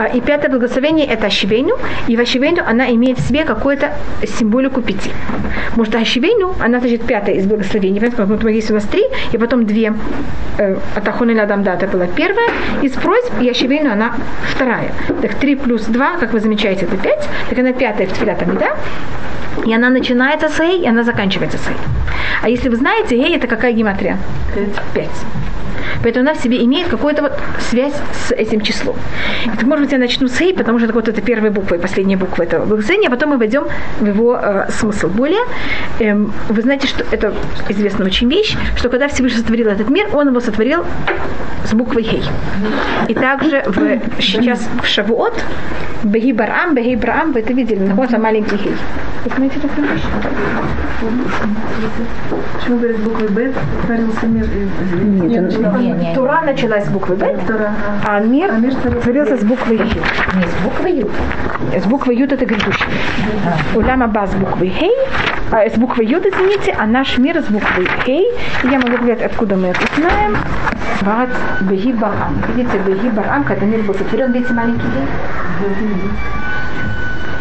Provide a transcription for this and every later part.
А, и пятое благословение это Ашивейну. И в Ашивейну она имеет в себе какую-то символику пяти. Может, Ашивейну, она значит пятое из благословений. Что есть у нас три, и потом две. Э, Атахуна Ладам Дата была первая из просьб, и Ашивейну она вторая. Так три плюс два, как вы замечаете, это пять. Так она пятая в Тфилат да? И она начинается с Эй, и она заканчивается с Эй. А если вы знаете, Эй это какая гематрия? Пять. Поэтому она в себе имеет какую-то вот связь с этим числом. Так, может быть, я начну с Эй, потому что это вот это первая буква и последняя буква этого благословения, а потом мы войдем в его э, смысл более. Эм, вы знаете, что это известная очень вещь, что когда Всевышний сотворил этот мир, он его сотворил с буквой Хей. И также в, сейчас в Шавуот, Беги Барам, Беги Барам, вы это видели, находится маленький Хей. Вы знаете такую вещь? Почему говорят буквой Б творился мир? Нет, нет, Тура началась с буквы Б, а мир, творился с буквы Ю. Не с буквы Ю. С буквы Ю это грядущий. Улама Ба с буквы Хей, а с буквы Ю, извините, а наш мир с буквы Хей. И я могу сказать, откуда мы это знаем. Бат Барам. Видите, Барам, когда мир был сотворен, видите маленький Хей?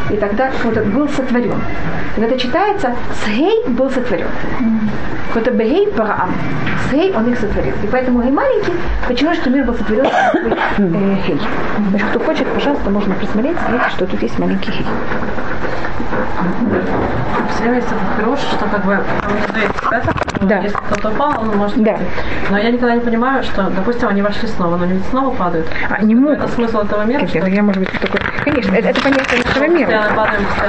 И тогда вот был сотворен. Когда это читается, Сгей был сотворен. Вот это Бегей Бараам. Сгей он их сотворил. И поэтому Гей маленький, почему что мир был сотворен э, Хей. Значит, кто хочет, пожалуйста, можно присмотреть, смотрите, что тут есть маленький Хей. Все месяцев хорош, что как бы да. если кто-то упал, он может да. Но я никогда не понимаю, что, допустим, они вошли снова, но они ведь снова падают. А, не могут. Это смысл этого мира? Как, я, может быть, такой... Конечно, это, это понятие нашего мира.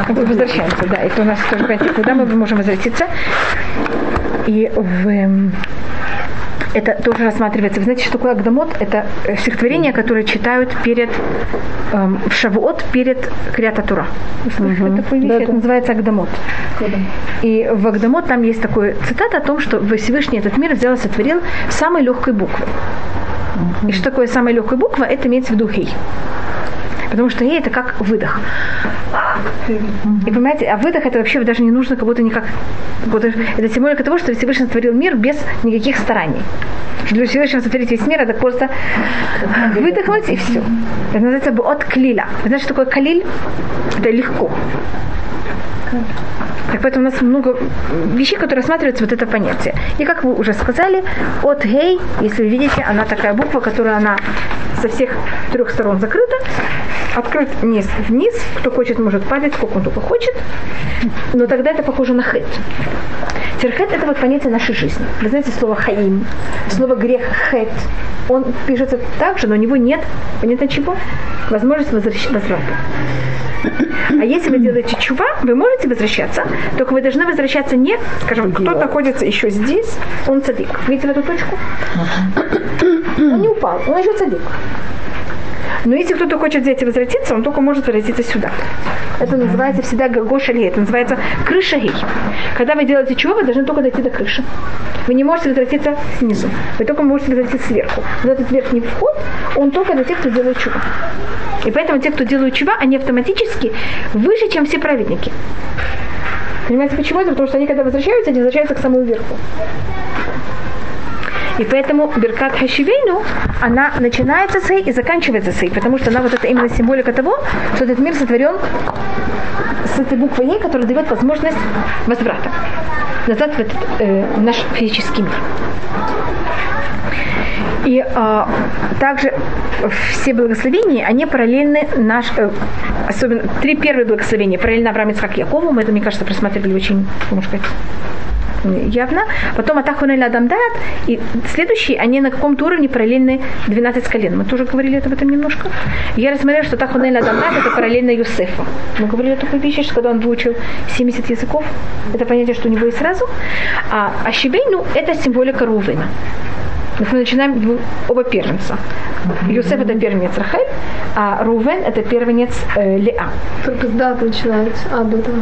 Мы возвращаемся, да. Это у нас тоже понятие, куда мы можем возвратиться. И в это тоже рассматривается. Вы знаете, что такое Агдамот? Это стихотворение, которое читают перед эм, в Шавуот перед Криата Тура. Вы угу. такую вещь? Да, это называется Агдамот. И в Агдамот там есть такой цитата о том, что Всевышний этот мир взял и сотворил самой легкой буквы. Угу. И что такое самая легкая буква? Это имеется в виду хей. Потому что ей это как выдох. И понимаете, а выдох это вообще даже не нужно как будто никак. Это символика того, что Всевышний сотворил мир без никаких стараний. Для Всевышнего сотворить весь мир, это просто выдохнуть и все. Это называется бы от клиля. Знаете, что такое калиль? Это легко. Так поэтому у нас много вещей, которые рассматриваются вот это понятие. И как вы уже сказали, от гей, если вы видите, она такая буква, которая она со всех трех сторон закрыта, открыт вниз, вниз, кто хочет, может падать, сколько он только хочет, но тогда это похоже на хет. Терхет – это вот понятие нашей жизни. Вы знаете слово хаим, слово грех хет. Он пишется так же, но у него нет, понятно чего? Возможность возврата. А если вы делаете чува, вы можете возвращаться, только вы должны возвращаться не, скажем, кто находится еще здесь, он цадик. Видите эту точку? Он не упал, он еще цадик. Но если кто-то хочет взять и возвратиться, он только может возвратиться сюда. Это называется всегда гошали, это называется крыша гей. Когда вы делаете чего, вы должны только дойти до крыши. Вы не можете возвратиться снизу. Вы только можете возвратиться сверху. Вот этот верхний вход, он только для тех, кто делает чего. И поэтому те, кто делают чува, они автоматически выше, чем все праведники. Понимаете, почему это? Потому что они, когда возвращаются, они возвращаются к самому верху. И поэтому Беркат Хашивейну, она начинается с и заканчивается с потому что она вот это именно символика того, что этот мир сотворен с этой буквой Е, которая дает возможность возврата назад в этот э, наш физический мир. И э, также все благословения, они параллельны наш, э, особенно три первые благословения параллельно Авраам Ицхак Якову, мы это, мне кажется, просматривали очень, можно сказать, явно. Потом Атахуна Адам Дат. И следующие, они на каком-то уровне параллельны 12 колен. Мы тоже говорили об этом немножко. Я рассмотрела, что Атахуна Адам Дат это параллельно Юсефу. Мы говорили такую вещь, что когда он выучил 70 языков, это понятие, что у него есть сразу. А Ашибейну это символика Рувена. Мы начинаем оба первенца. Юсеф это первенец Рахель, а Рувен это первенец э, Леа. Только с даты начинается, а этого.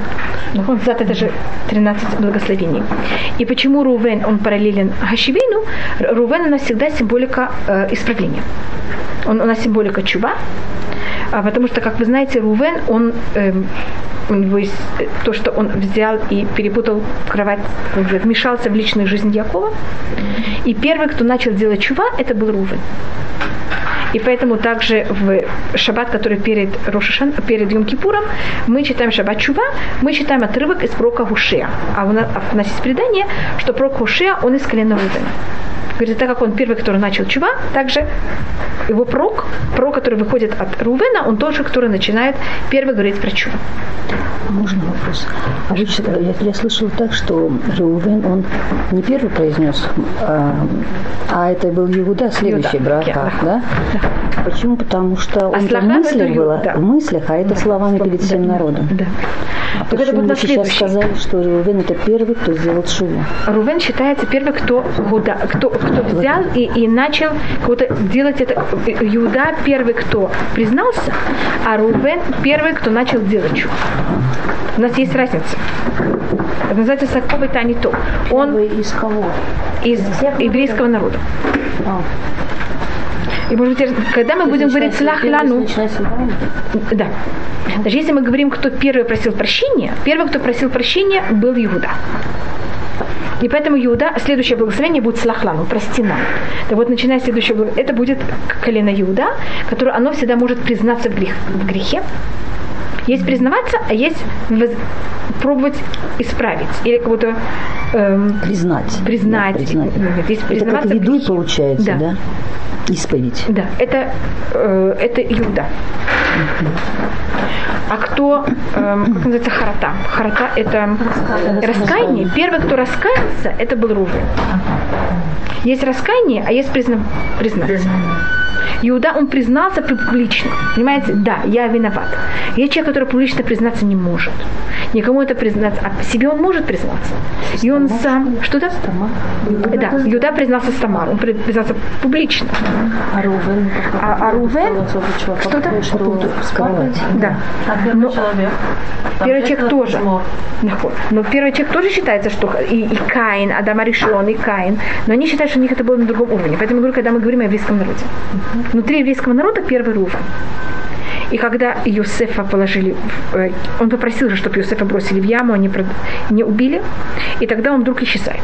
Ну, дата это же 13 благословений. И почему Рувен, он параллелен Хашивину? Рувен у нас всегда символика э, исправления. Он, у нас символика чуба, а потому что, как вы знаете, Рувен, он, э, у него есть то, что он взял и перепутал кровать, вмешался в личную жизнь Якова. И первый, кто начал делать чува, это был Рувен. И поэтому также в шаббат, который перед Рошашан, перед Йом-Кипуром, мы читаем шаббат Чува, мы читаем отрывок из пророка Хушея. А у нас, а у нас есть предание, что пророк Хушея, он из колена Рувена. Говорит, так как он первый, который начал чува, также его прок, прок, который выходит от Рувена, он тоже, который начинает первый говорить про чува. Можно вопрос? Обычно я, я слышала так, что Рувен, он не первый произнес, а, а это был Иуда, следующий брат, да? да? Почему? Потому что он а в мыслях было, да. в мыслях, а это да. словами перед всем да. народом. Да. А так почему вы сейчас сказали, что Рувен это первый, кто сделал шуву? Рувен считается первый, кто, кто, кто кто взял и, и начал кого-то делать это. Иуда первый, кто признался, а Рувен первый, кто начал делать чудо. У нас есть разница. Это называется Саковый Танито. Он из кого? Из еврейского народа. А. И может быть, когда мы будем говорить слах лану, да. Даже если мы говорим, кто первый просил прощения, первый, кто просил прощения, был Иуда. И поэтому Иуда, следующее благословение будет Слахлану, прости нам. Так вот, начиная следующее благословение, это будет колено Иуда, которое оно всегда может признаться в, грех, в грехе. Есть признаваться, а есть воз... пробовать исправить. Или как будто эм, признать. Признать. Да, признать. Есть это как ведуй получается, да? да? Исповедь. Да, это, э, это Иуда. А кто, эм, как называется, харата? Харата – это раскаяние. Первый, кто раскаялся, это был Рувен. Есть раскаяние, а есть призна... признаться. Иуда, он признался публично. Понимаете? Да, я виноват. Есть человек, который публично признаться не может. Никому это признаться. А себе он может признаться. И он сам... Что-то? Да, Иуда признался с Тамар. Он признался публично. А Рувен? А, а Рувен? Что-то? Да. А первый человек? Первый человек тоже. Но первый человек тоже считается, что и, и Каин, Адам Аришон, и Каин. Но они считают, что у них это было на другом уровне. Поэтому я говорю, когда мы говорим о еврейском народе. Внутри еврейского народа первый Рувен. И когда Юсефа положили, э, он попросил же, чтобы Юсефа бросили в яму, они не убили, и тогда он вдруг исчезает.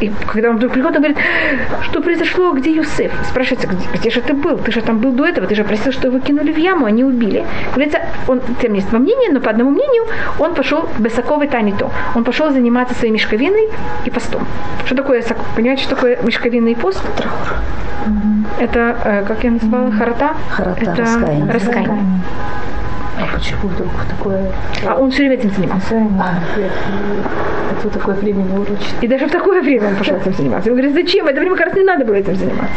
И когда он вдруг приходит, он говорит, что произошло, где Юсеф? Спрашивается, где, где же ты был? Ты же там был до этого, ты же просил, что его кинули в яму, они убили. Говорится, он, тем есть два мнения, но по одному мнению, он пошел бесаковый танито. Он пошел заниматься своей мешковиной и постом. Что такое, понимаете, что такое мешковина и пост? Траур. Это, э, как я назвала, харата? Харата, это раскаяние. раскаяние. А почему вдруг такое? А он все время этим занимался. А, это такое время не урочит. И даже в такое время он пошел этим заниматься. Он говорит, зачем? Это время как раз не надо было этим заниматься.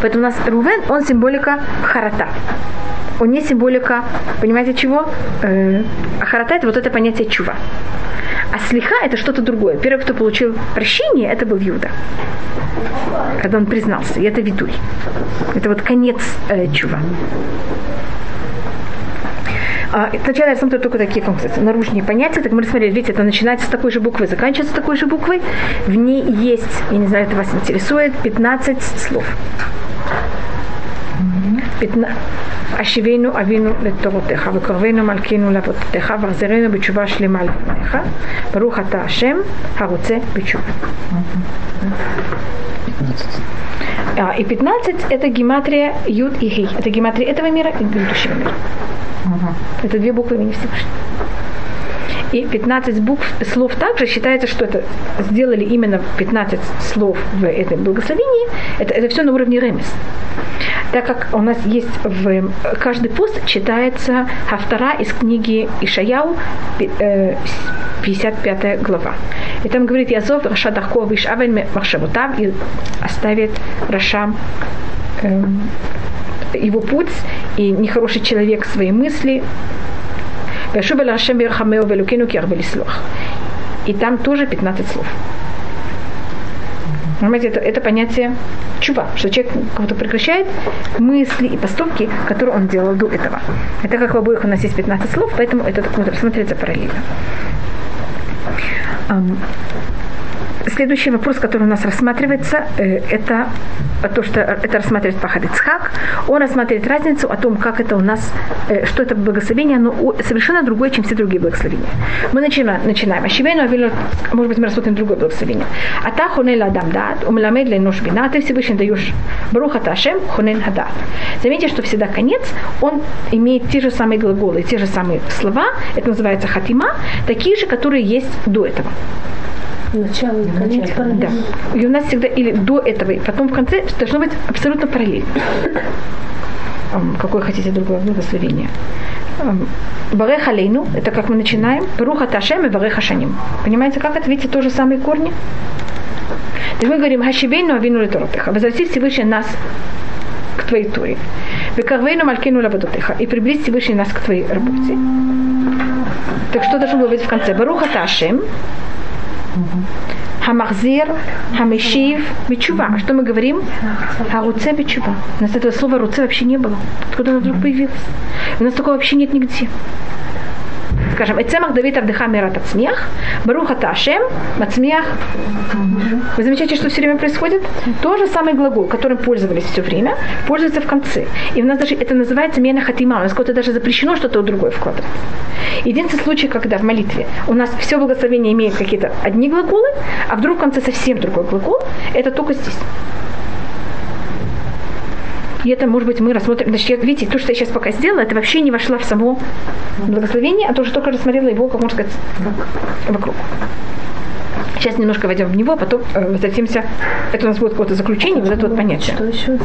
Поэтому у нас Рувен, он символика харата. Он не символика, понимаете, чего? Э, а харата это вот это понятие чува. А слиха это что-то другое. Первый, кто получил прощение, это был Юда. Когда он признался. И это Видуй. Это вот конец э, чува. А, сначала я смотрю только такие конкретно наружные понятия. Так мы рассмотрели, видите, это начинается с такой же буквы, заканчивается такой же буквой. В ней есть, я не знаю, это вас интересует, 15 слов. 15, אשיבנו אבינו לתורותיך, וקרבנו מלכינו לאבותיך, והחזרנו בתשובה שלמה לפניך. ברוך אתה השם הרוצה בתשובה. И 15 это гематрия Юд и Гей. Это гематрия этого мира и будущего мира. Это две буквы имени Всевышнего. И 15 букв, слов также считается, что это сделали именно 15 слов в этом благословении. Это, это все на уровне ремес. Так как у нас есть в каждый пост читается автора из книги Ишаяу, 55 э, глава. И там говорит Язов Раша Дахков Ишавен Махшавутав и оставит Рашам эм, его путь и нехороший человек свои мысли, и там тоже 15 слов. Понимаете, это, это понятие чува, что человек кого-то прекращает мысли и поступки, которые он делал до этого. Это как в обоих у нас есть 15 слов, поэтому это так рассматривается параллельно. Следующий вопрос, который у нас рассматривается, э, это то, что это рассматривает Пахад Ицхак. Он рассматривает разницу о том, как это у нас, э, что это благословение, но совершенно другое, чем все другие благословения. Мы начинаем, начинаем. Ашивейну авилу, может быть, мы рассмотрим другое благословение. Ата хунен адам дат, умламед ле нош ты Всевышний даешь бруха ташем хунен хадат. Заметьте, что всегда конец, он имеет те же самые глаголы, те же самые слова, это называется хатима, такие же, которые есть до этого. Начало и конец Да. И у нас всегда или до этого, и потом в конце должно быть абсолютно параллельно. Какое хотите другое благословение? Барех алейну, это как мы начинаем. Руха ташем и бареха шаним. Понимаете, как это? Видите, тоже самые корни? И мы говорим, хашивейну авину литоротеха. Возврати Всевышний нас к твоей туре. Векарвейну малькину лавадотеха. И приблизь Всевышний нас к твоей работе. Так что должно быть в конце? Баруха ташем. Хамахзир, Хамишив, Бичува. Что мы говорим? Харуце Бичува. У нас этого слова руце вообще не было. Откуда оно вдруг появилось? У нас такого вообще нет нигде скажем, Эцемах Давид Авдыха Мират Ацмех, Баруха Ташем, Мацмех. Вы замечаете, что все время происходит? То же самый глагол, которым пользовались все время, пользуется в конце. И у нас даже это называется мена хатима. У нас кого-то даже запрещено что-то другое вкладывать. Единственный случай, когда в молитве у нас все благословение имеет какие-то одни глаголы, а вдруг в конце совсем другой глагол, это только здесь. И это, может быть, мы рассмотрим. Значит, видите, то, что я сейчас пока сделала, это вообще не вошло в само благословение, а то, что только рассмотрела его, как можно сказать, вокруг. Сейчас немножко войдем в него, а потом э, возвратимся. Это у нас будет какое-то заключение, вот это вот понятие. Что еще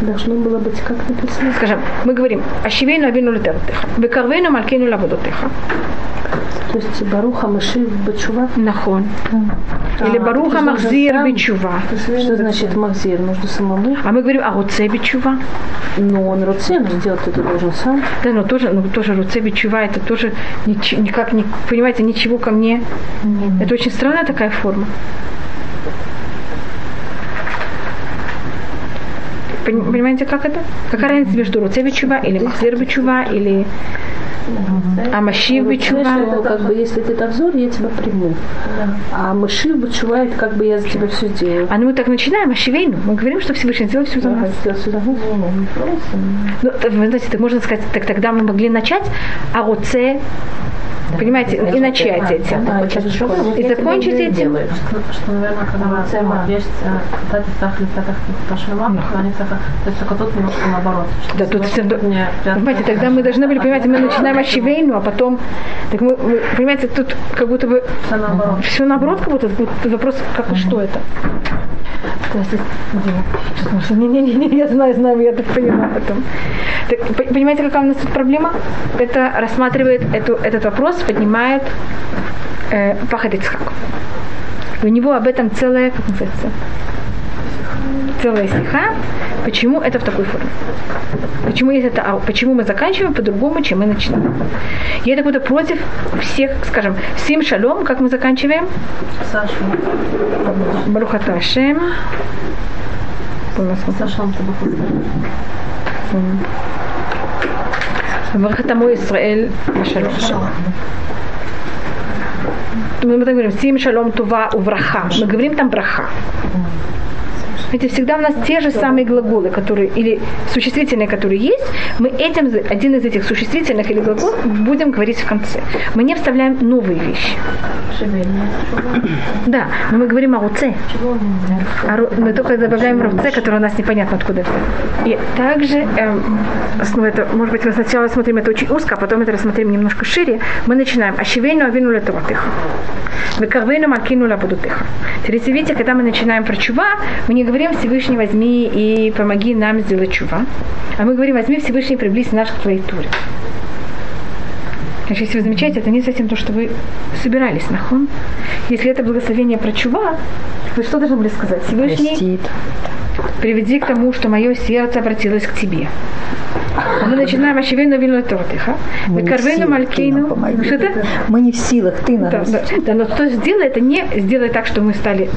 должно было быть как написано? Скажем, мы говорим, «Ашивейну авину литерутеха, векарвейну малкейну лаводотеха». То есть Баруха Машив Бачува? Нахон. Или Баруха Махзир Бичува. Что значит Махзир? Нужно самому? А мы говорим, а Руце Бичува? Ну, он Руце, но сделать это должен сам. Да, но тоже, ну, тоже Руце Бичува, это тоже нич- никак не, понимаете, ничего ко мне. Mm-hmm. Это очень странная такая форма. Понимаете, как это? Какая разница между Руце Бичува или Махзир Бичува или а Машив Бичува? Как бы, если ты так взор, я тебя приму. А Машив Бичува, это как бы я за тебя все сделаю. А ну мы так начинаем, Ашивейну. Мы говорим, что Всевышний сделал все за нас. Ну, знаете, так можно сказать, так тогда мы могли начать, а Руце Понимаете, и начать этим. и закончить этим. Что, наверное, когда есть то есть только тут немножко наоборот. Да, тут понимаете, тогда мы должны были, понимаете, мы начинаем Ашивейну, а потом, так мы, понимаете, тут как будто бы все наоборот, все наоборот как будто вопрос, как что это? Не-не-не, я знаю, знаю, я так понимаю потом. Так, понимаете, какая у нас тут проблема? Это рассматривает эту, этот вопрос, поднимает э, Пахад Ицхак. У него об этом целая, как называется, целая стиха, почему это в такой форме. Почему, есть это, а почему мы заканчиваем по-другому, чем мы начинаем. Я это буду против всех, скажем, всем шалом, как мы заканчиваем? Саша. Барухаташем. Сашам Бархатаму Исраэль. Шалом. Мы там говорим, сим шалом тува увраха. Мы говорим там браха. Это всегда у нас те же самые глаголы, которые, или существительные, которые есть, мы этим, один из этих существительных или глаголов будем говорить в конце. Мы не вставляем новые вещи. Да, но мы говорим о руце. А мы только добавляем руце, который у нас непонятно откуда это. И также, эм, ну это, может быть, мы сначала смотрим это очень узко, а потом это рассмотрим немножко шире. Мы начинаем. Ашивейну авину летоватыха. Векарвейну макину лабудутыха. Теперь, видите, когда мы начинаем про чува, мы не говорим Всевышний возьми и помоги нам сделать чува. А мы говорим, возьми Всевышний приблизь наш к твоей туре. Значит, если вы замечаете, это не совсем то, что вы собирались на хон. Если это благословение про чува, вы что должны были сказать? Всевышний Простит. Приведи к тому, что мое сердце обратилось к тебе. Мы начинаем очевидно вину тортиха. Мы карвейну малькейну. Что? Мы не в силах, ты Да, нас. да, да, но кто сделай это не сделай так, что мы стали,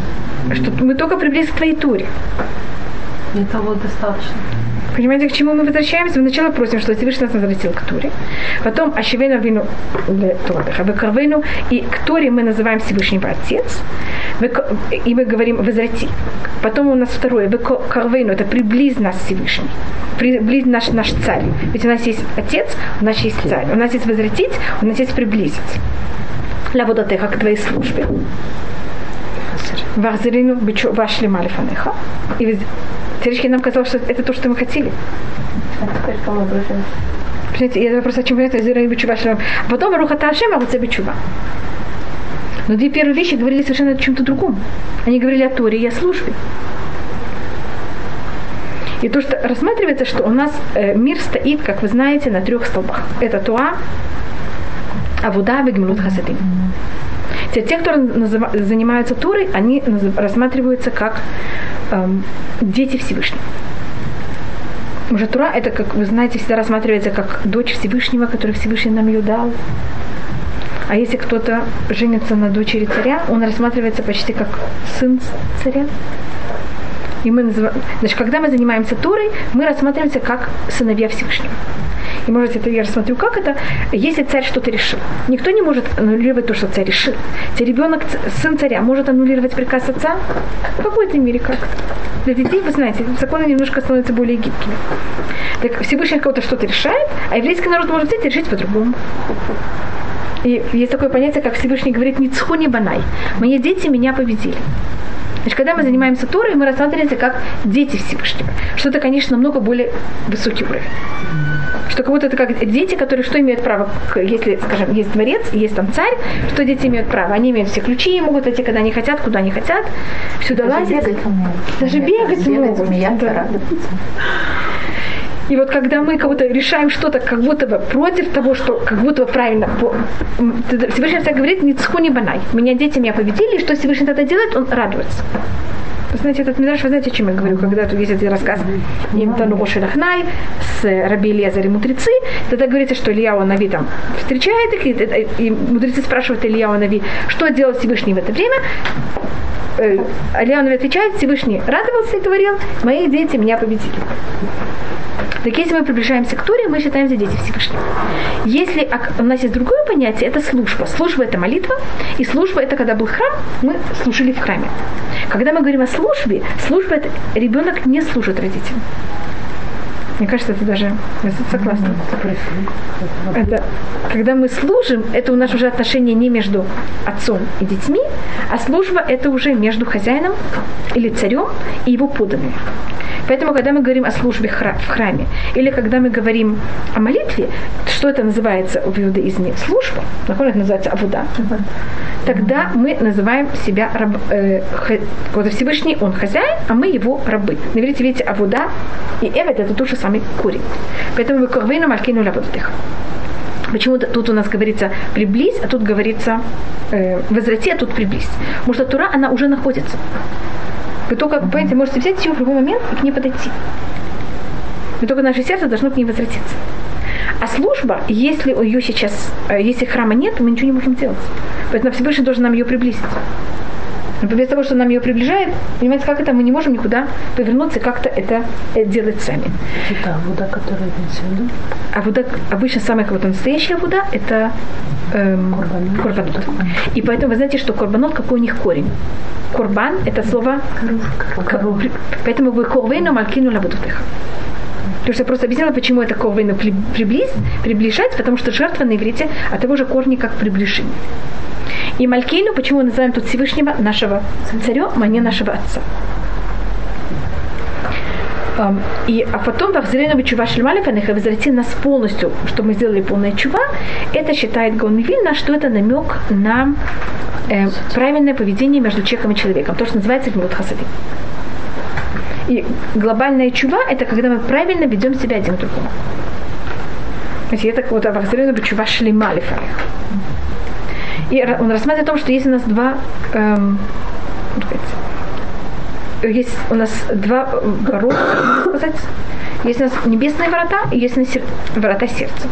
что мы только приблизились к твоей туре. И того достаточно. Понимаете, к чему мы возвращаемся? Мы сначала просим, что Всевышний нас возвратил к Туре. Потом Ашевену вину для Тордыха. И к Торе мы называем Всевышнего Отец. И мы говорим возврати. Потом у нас второе. Векарвену это приблизь нас Всевышний. Приблизь наш, наш царь. Ведь у нас есть Отец, у нас есть царь. У нас есть возвратить, у нас есть приблизить. Лаводатеха к твоей службе. Вахзарину вашли малифанеха. И Царички нам казалось, что это то, что мы хотели. Понимаете, я вопрос, о чем говорит, Зира Бичува Шлам. А потом Руха Ташем, а вот Бичува. Но две первые вещи говорили совершенно о чем-то другом. Они говорили о Торе и о службе. И то, что рассматривается, что у нас э, мир стоит, как вы знаете, на трех столбах. Это Туа, Авуда, Вегмилут Хасадим. Те, те, кто занимаются Турой, они рассматриваются как эм, дети Всевышнего. Уже Тура, это, как вы знаете, всегда рассматривается как дочь Всевышнего, который Всевышний нам ее дал. А если кто-то женится на дочери царя, он рассматривается почти как сын царя. И мы называем, значит, когда мы занимаемся Турой, мы рассматриваемся как сыновья Всевышнего. И может это я рассмотрю, как это, если царь что-то решил. Никто не может аннулировать то, что царь решил. Те ребенок, сын царя, может аннулировать приказ отца? В какой-то мере как-то. Для детей, вы знаете, законы немножко становятся более гибкими. Так Всевышний кого-то что-то решает, а еврейский народ может взять и решить по-другому. И есть такое понятие, как Всевышний говорит, «Ницху не банай». Мои дети меня победили. Значит, когда мы занимаемся Торой, мы рассматриваемся как дети Всевышнего. Что это, конечно, намного более высокий уровень. Что как будто это как дети, которые что имеют право, если, скажем, есть дворец, есть там царь, что дети имеют право? Они имеют все ключи, могут идти, когда они хотят, куда они хотят, сюда Даже лазить. бегать умеют. Даже бегать, бегать могут. Да. И вот когда мы как будто решаем что-то как будто бы против того, что как будто бы правильно, Всевышний всегда говорит, не цху не банай. Меня дети меня победили, и что Всевышний тогда делает? Он радуется. Вы знаете, этот мидраш, вы знаете, о чем я говорю, когда тут есть этот рассказ им Тану Шелахнай с Раби Лезар и мудрецы, тогда говорится, что Илья Нави там встречает их, и, и мудрецы спрашивают Илья Нави, что делал Всевышний в это время, э, Нави отвечает, Всевышний радовался и говорил, мои дети меня победили. Так если мы приближаемся к Туре, мы считаемся дети Всевышнего. Если ак- у нас есть другое понятие, это служба. Служба – это молитва, и служба – это когда был храм, мы служили в храме. Когда мы говорим о службе, служба – это ребенок не служит родителям. Мне кажется, это даже я согласна. Это когда мы служим, это у нас уже отношения не между отцом и детьми, а служба это уже между хозяином или царем и его подданными. Поэтому, когда мы говорим о службе в храме, или когда мы говорим о молитве, что это называется в иудаизме? Служба, нахон это называется авуда. Тогда мы называем себя раб, э, вот Всевышний, он хозяин, а мы его рабы. На иврите, видите, авуда и эвет это тот же самый корень. Поэтому вы корвейну малькину лабудых. Почему тут у нас говорится приблизь, а тут говорится э, возврати, а тут приблизь. Потому что Тура, она уже находится. Вы только, понимаете, можете взять ее в любой момент и к ней подойти. Но только наше сердце должно к ней возвратиться. А служба, если у ее сейчас, э, если храма нет, мы ничего не можем делать. Поэтому Всевышний должен нам ее приблизить. Но без того, что нам ее приближает, понимаете, как это, мы не можем никуда повернуться и как-то это э, делать сами. Это вода, которая виду. А вода, обычно самая как настоящая вода, это эм, Корбанот. корбанот. И поэтому вы знаете, что корбанот, какой у них корень? Корбан – это слово Корова. К- Поэтому вы ковейну малькину лабутутых. То есть я просто объяснила, почему это ковейну при- приблизь, приближать, потому что жертва на иврите от того же корня, как приближение. И Малькейну, почему мы называем тут Всевышнего нашего царем, а не нашего отца. Ам, И, а потом взрывном чува шельмалифаних и возврати нас полностью, чтобы мы сделали полное чува, это считает Гаон Вильна, что это намек на э, правильное поведение между человеком и человеком, то, что называется гнилот хасадим. И глобальная чува – это когда мы правильно ведем себя один к другому. Знаете, это вот авахзарину чува шлема лифаних. И он рассматривает о том, что есть у нас два эм, как сказать, есть у нас два ворота, сказать. Есть у нас небесные ворота и есть у нас сер- ворота сердца.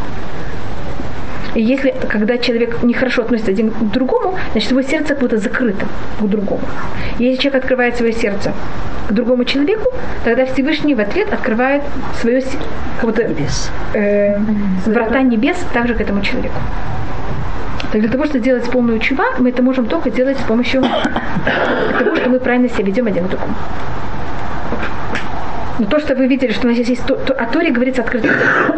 И если, когда человек нехорошо относится один к другому, значит, его сердце как будто закрыто к другому. И если человек открывает свое сердце к другому человеку, тогда Всевышний в ответ открывает свое как будто, небес. Э, врата небес также к этому человеку. Так для того, чтобы сделать полную чува, мы это можем только делать с помощью того, что мы правильно себя ведем один к. Но то, что вы видели, что у нас здесь есть, то, то, о Торе говорится открыто.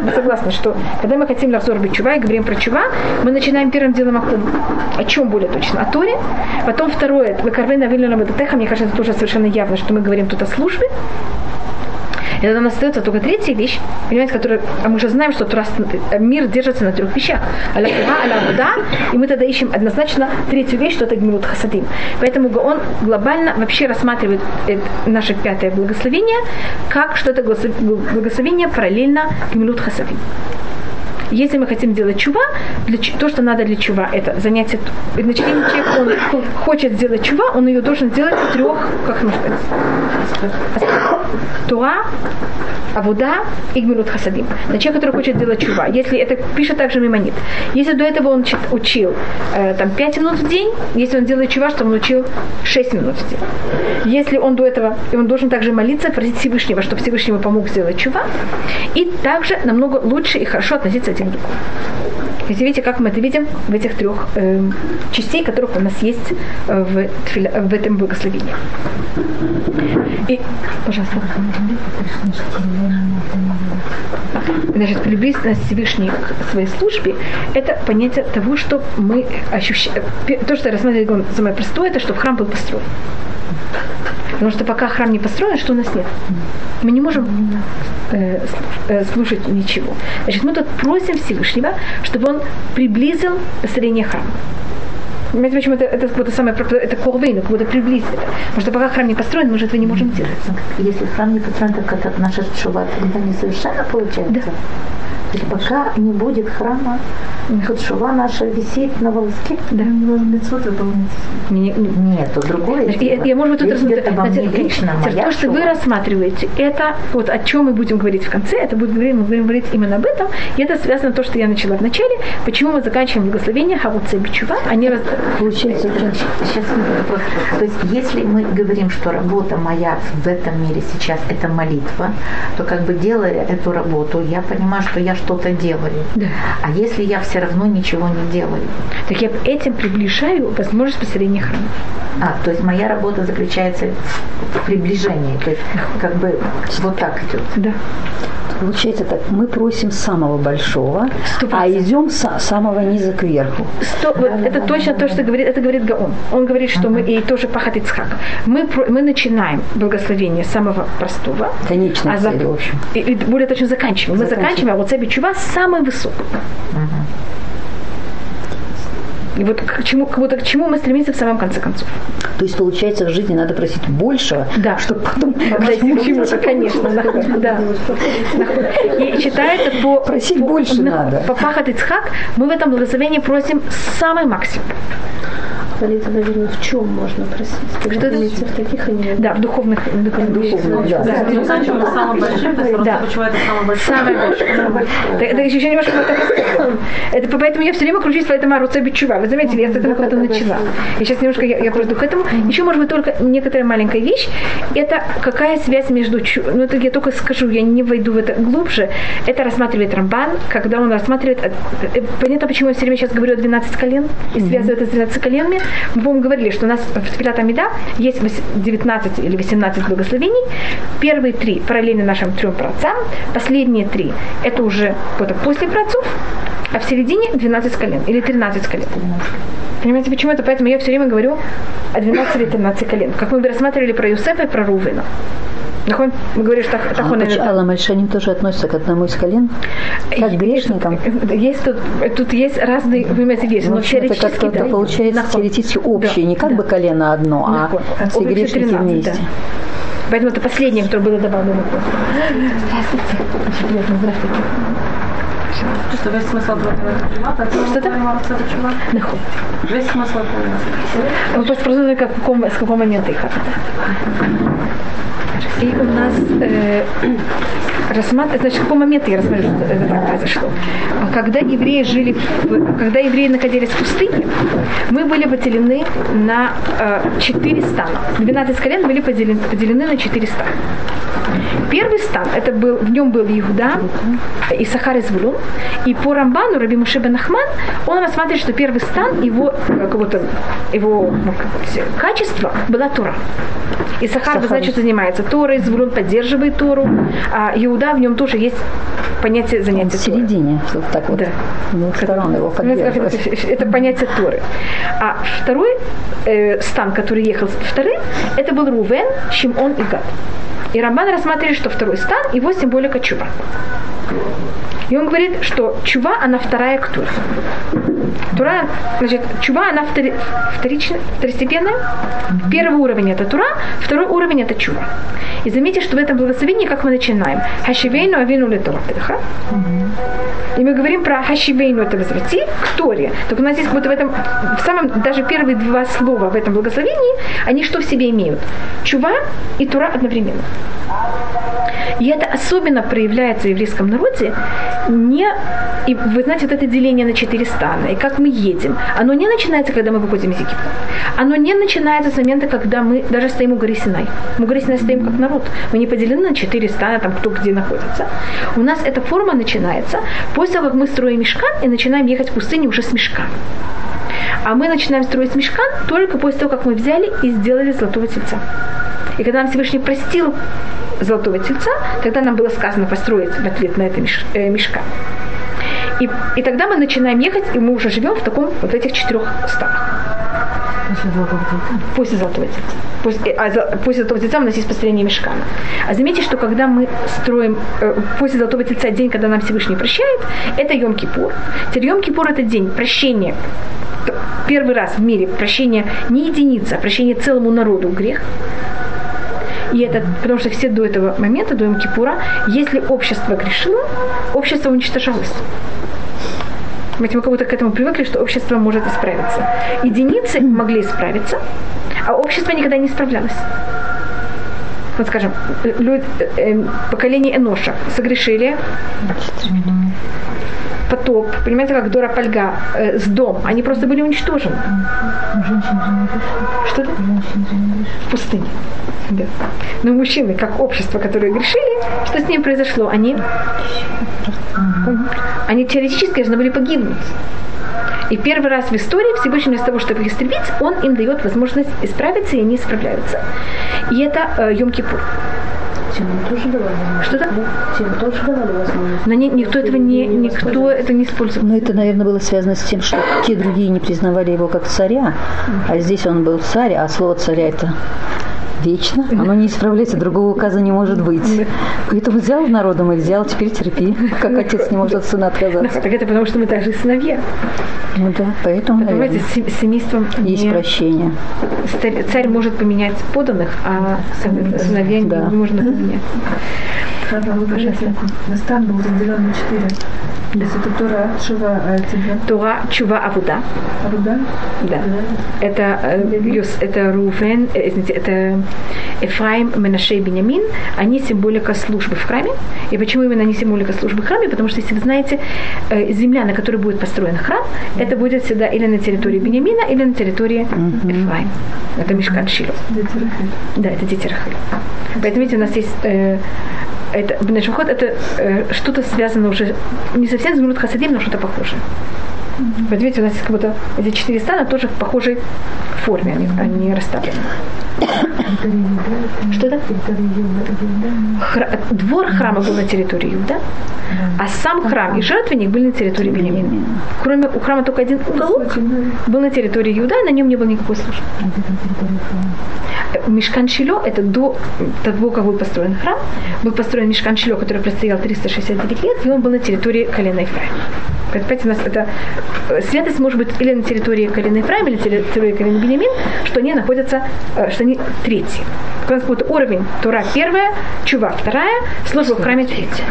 Мы согласны, что когда мы хотим лавзор чува и говорим про чува, мы начинаем первым делом о, о чем более точно? О Торе. Потом второе, вы карвей навильно мне кажется, это тоже совершенно явно, что мы говорим тут о службе. И нас остается только третья вещь, понимаете, которая, а мы же знаем, что труст, мир держится на трех вещах. Аля аля вода, и мы тогда ищем однозначно третью вещь, что это гмилут хасадим. Поэтому он глобально вообще рассматривает наше пятое благословение, как что это благословение параллельно гмилут хасадим. Если мы хотим делать чува, для, то, что надо для чува, это занятие. Значит, если человек он хочет сделать чува, он ее должен сделать в трех, как можно сказать, туа, авуда и гмилут хасадим. На человек, который хочет делать чува. Если это пишет также мимонит. Если до этого он учил э, там 5 минут в день, если он делает чува, что он учил 6 минут в день. Если он до этого, и он должен также молиться, просить Всевышнего, чтобы Всевышнему помог сделать чува. И также намного лучше и хорошо относиться к другом. То видите, как мы это видим в этих трех э, частей, которых у нас есть э, в, в этом благословении. И, пожалуйста. Значит, приблизительность Всевышней к своей службе – это понятие того, что мы ощущаем. То, что я рассматриваю самое простое, это что храм был построен. Потому что пока храм не построен, что у нас нет? Мы не можем э, э, слушать ничего. Значит, мы тут просим Всевышнего, чтобы он приблизил построение храма. Понимаете, почему это, это, это самое, это колвейн, как будто приблизить это. Потому что пока храм не построен, мы же этого не можем делать. Если храм не построен, так это наша шува тогда несовершенно получается? Да. Есть пока не будет храма, хоть шува наша висит на волоске. Да. Мецвод выполнять. Нет, то другое. Я, я, может быть, тут рассмотреть. Лично, то, что вы рассматриваете, это вот о чем мы будем говорить в конце, это будет говорить, мы будем говорить именно об этом. И это связано с то, что я начала в начале, почему мы заканчиваем благословение Хавуце Бичува, они раз... Получается, сейчас вопрос. То есть, если мы говорим, что работа моя в этом мире сейчас это молитва, то как бы делая эту работу, я понимаю, что я что-то делаю. Да. А если я все равно ничего не делаю? Так я этим приближаю возможность построения храма. А, то есть моя работа заключается в приближении. То есть как бы вот так идет. Да. Получается так, мы просим самого большого, 100%. а идем с самого низа к верху. 100, вот это да, точно да, то, что говорит, это говорит Гаон. Он говорит, что uh-huh. мы, и тоже Пахат Ицхак, мы, мы начинаем благословение самого простого. Конечная а за, цель, в общем. И, и более точно заканчиваем. Мы заканчиваем, а вот Цеби Чува самый высокий. И вот к чему, как будто к чему мы стремимся в самом конце концов. То есть, получается, в жизни надо просить большего, да. чтобы потом к чему-то, конечно. Да. И считается по... Просить больше надо. По Пахат Ицхак мы в этом благословении просим самый максимум. Молиться, наверное, в чем можно просить? Что это? В таких или Да, в духовных. В духовных, духовных да. Да. Да. Самым большим, да. почему это самое большое? Самое большое. Это еще немножко это поэтому я все время кручусь в этом Аруце Бичува. Вы заметили, я с этого как-то начала. И сейчас немножко я, я пройду к этому. Еще, может быть, только некоторая маленькая вещь. Это какая связь между... Ну, это я только скажу, я не войду в это глубже. Это рассматривает Рамбан, когда он рассматривает... Э, э, понятно, почему я все время сейчас говорю о 12 колен и связываю это с 12 коленами. Мы, по-моему, говорили, что у нас в Тфилат Амида есть 19 или 18 благословений. Первые три параллельны нашим трем працам. Последние три – это уже вот после працов. А в середине 12 колен или 13 колен. Понимаете, почему это? Поэтому я все время говорю о 12 или 13 колен. Как мы рассматривали про Юсефа и про Рувена. Мы говорим, что так он... А Алла Мальшаним тоже относится к одному из колен? Как грешникам? Есть тут, тут есть разные, вы понимаете, вещи, но теоретически... Это как-то да, получается нахон. теоретически общее, да, не как да. бы колено одно, а все грешники 13, вместе. Да. Поэтому это последнее, которое было добавлено. Здравствуйте. Очень приятно, здравствуйте. Что весь смысл этого Что это? Нахуй. Весь смысл этого Вы просто как, в каком, с какого момента их И у нас э, рассматривать, значит, в каком моменте я рассмотрю, что это так произошло. Когда евреи жили, в, когда евреи находились в пустыне, мы были поделены на э, 4 стана. 12 колен были поделены, поделены на 4 стана. Первый стан, это был, в нем был Иуда, и Сахар из Звулун. И по Рамбану, Раби Муше бен Ахман, он рассматривает, что первый стан, его, как его ну, качество была Тура. И Сахар, знаете, что занимается Торой, Звулун поддерживает Тору, а Иуда в нем тоже есть понятие занятия В середине, вот так вот, да. двух сторон его поддерживает. Это понятие Торы. А второй э, стан, который ехал вторым, это был Рувен, Шимон и Гад. И Рамбан рассматривает, что второй стан, его символика чува. И он говорит, что чува, она вторая к Туре. Тура, значит, чува, она втори, вторичная, второстепенная. Первый уровень это Тура, второй уровень это чува. И заметьте, что в этом благословении, как мы начинаем, хашивейну авину летортеха. И мы говорим про хашивейну это возврати к Торе. Только у нас здесь вот в этом, в самом, даже первые два слова в этом благословении, они что в себе имеют? Чува и Тура одновременно. И это особенно проявляется в еврейском народе не... И вы знаете, вот это деление на четыре стана, и как мы едем, оно не начинается, когда мы выходим из Египта. Оно не начинается с момента, когда мы даже стоим у горы Синай. Мы у горы Синай стоим как народ. Мы не поделены на четыре стана, там кто где находится. У нас эта форма начинается после того, как мы строим мешкан и начинаем ехать в пустыню уже с мешкан. А мы начинаем строить мешкан только после того, как мы взяли и сделали золотого тельца. И когда нам Всевышний простил золотого тельца, тогда нам было сказано построить в ответ на это э, мешка. И, и тогда мы начинаем ехать, и мы уже живем в таком вот этих четырех станах. После золотого тельца. После, а, после золотого тельца у нас есть построение мешкана. А заметьте, что когда мы строим э, после золотого тельца день, когда нам Всевышний прощает, это Йом-Кипур. Теперь Йом-Кипур это день прощения первый раз в мире прощение не единицы, а прощение целому народу грех. И это, потому что все до этого момента, до Кипура, если общество грешило, общество уничтожалось. Мы как будто к этому привыкли, что общество может исправиться. Единицы могли исправиться, а общество никогда не справлялось. Вот скажем, люди, э, поколение Эноша согрешили, потоп, понимаете, как Дора Пальга э, с дом, они просто были уничтожены. Что-то? В пустыне. Да. Но мужчины, как общество, которые грешили, что с ним произошло? Они, они теоретически должны были погибнуть. И первый раз в истории Всевышний вместо того, чтобы их истребить, он им дает возможность исправиться, и они справляются. И это э, Йом-Кипур. Тоже давали. Что-то? Тему тоже давали возможность. Но не, никто этого не, никто это не использовал. Но это, наверное, было связано с тем, что те другие не признавали его как царя, а здесь он был царь, а слово царя это вечно, оно не исправляется, другого указа не может быть. Поэтому взял народом и взял, теперь терпи, как отец не может от сына отказаться. Так это потому, что мы также сыновья. Ну да, поэтому, Понимаете, с семейством есть не- прощение. Царь, может поменять поданных, а сын- сыновья не Да. можно поменять. Вы говорите, стан был разделен на четыре. Если это Тора, Шива, а тебе Тура, чува, авуда. Аруда? Да. Это, э, Юс- это Рувен, э, извините, это Эфраим, Менаше и Бенямин. Они символика службы в храме. И почему именно они символика службы в храме? Потому что, если вы знаете, э, земля, на которой будет построен храм, это будет всегда или на территории Бенямина, или на территории Эфраим. Это. Дети Рахель. Да, это дети. Поэтому, видите, у нас есть э, это, Бнешухот это э, что-то связано уже не совсем с Гмурат Хасадим, но что-то похожее. Вот видите, у нас есть как будто эти четыре стана тоже в похожей форме, они, они расставлены. Что это? Хра- двор храма был на территории Иуда, а сам храм и жертвенник были на территории Бенемина. Кроме у храма только один уголок был на территории Иуда, и на нем не было никакой службы. Мишкан Шило, это до того, как был построен храм, был построен Мишкан Шило, который простоял 369 лет, и он был на территории колена Ефраима. Понимаете, у нас это э, святость может быть или на территории колена Ефраима, или на территории колена Бенемин, что они находятся, э, что они третьи. У нас будет уровень Тура первая, Чува вторая, служба в храме третья.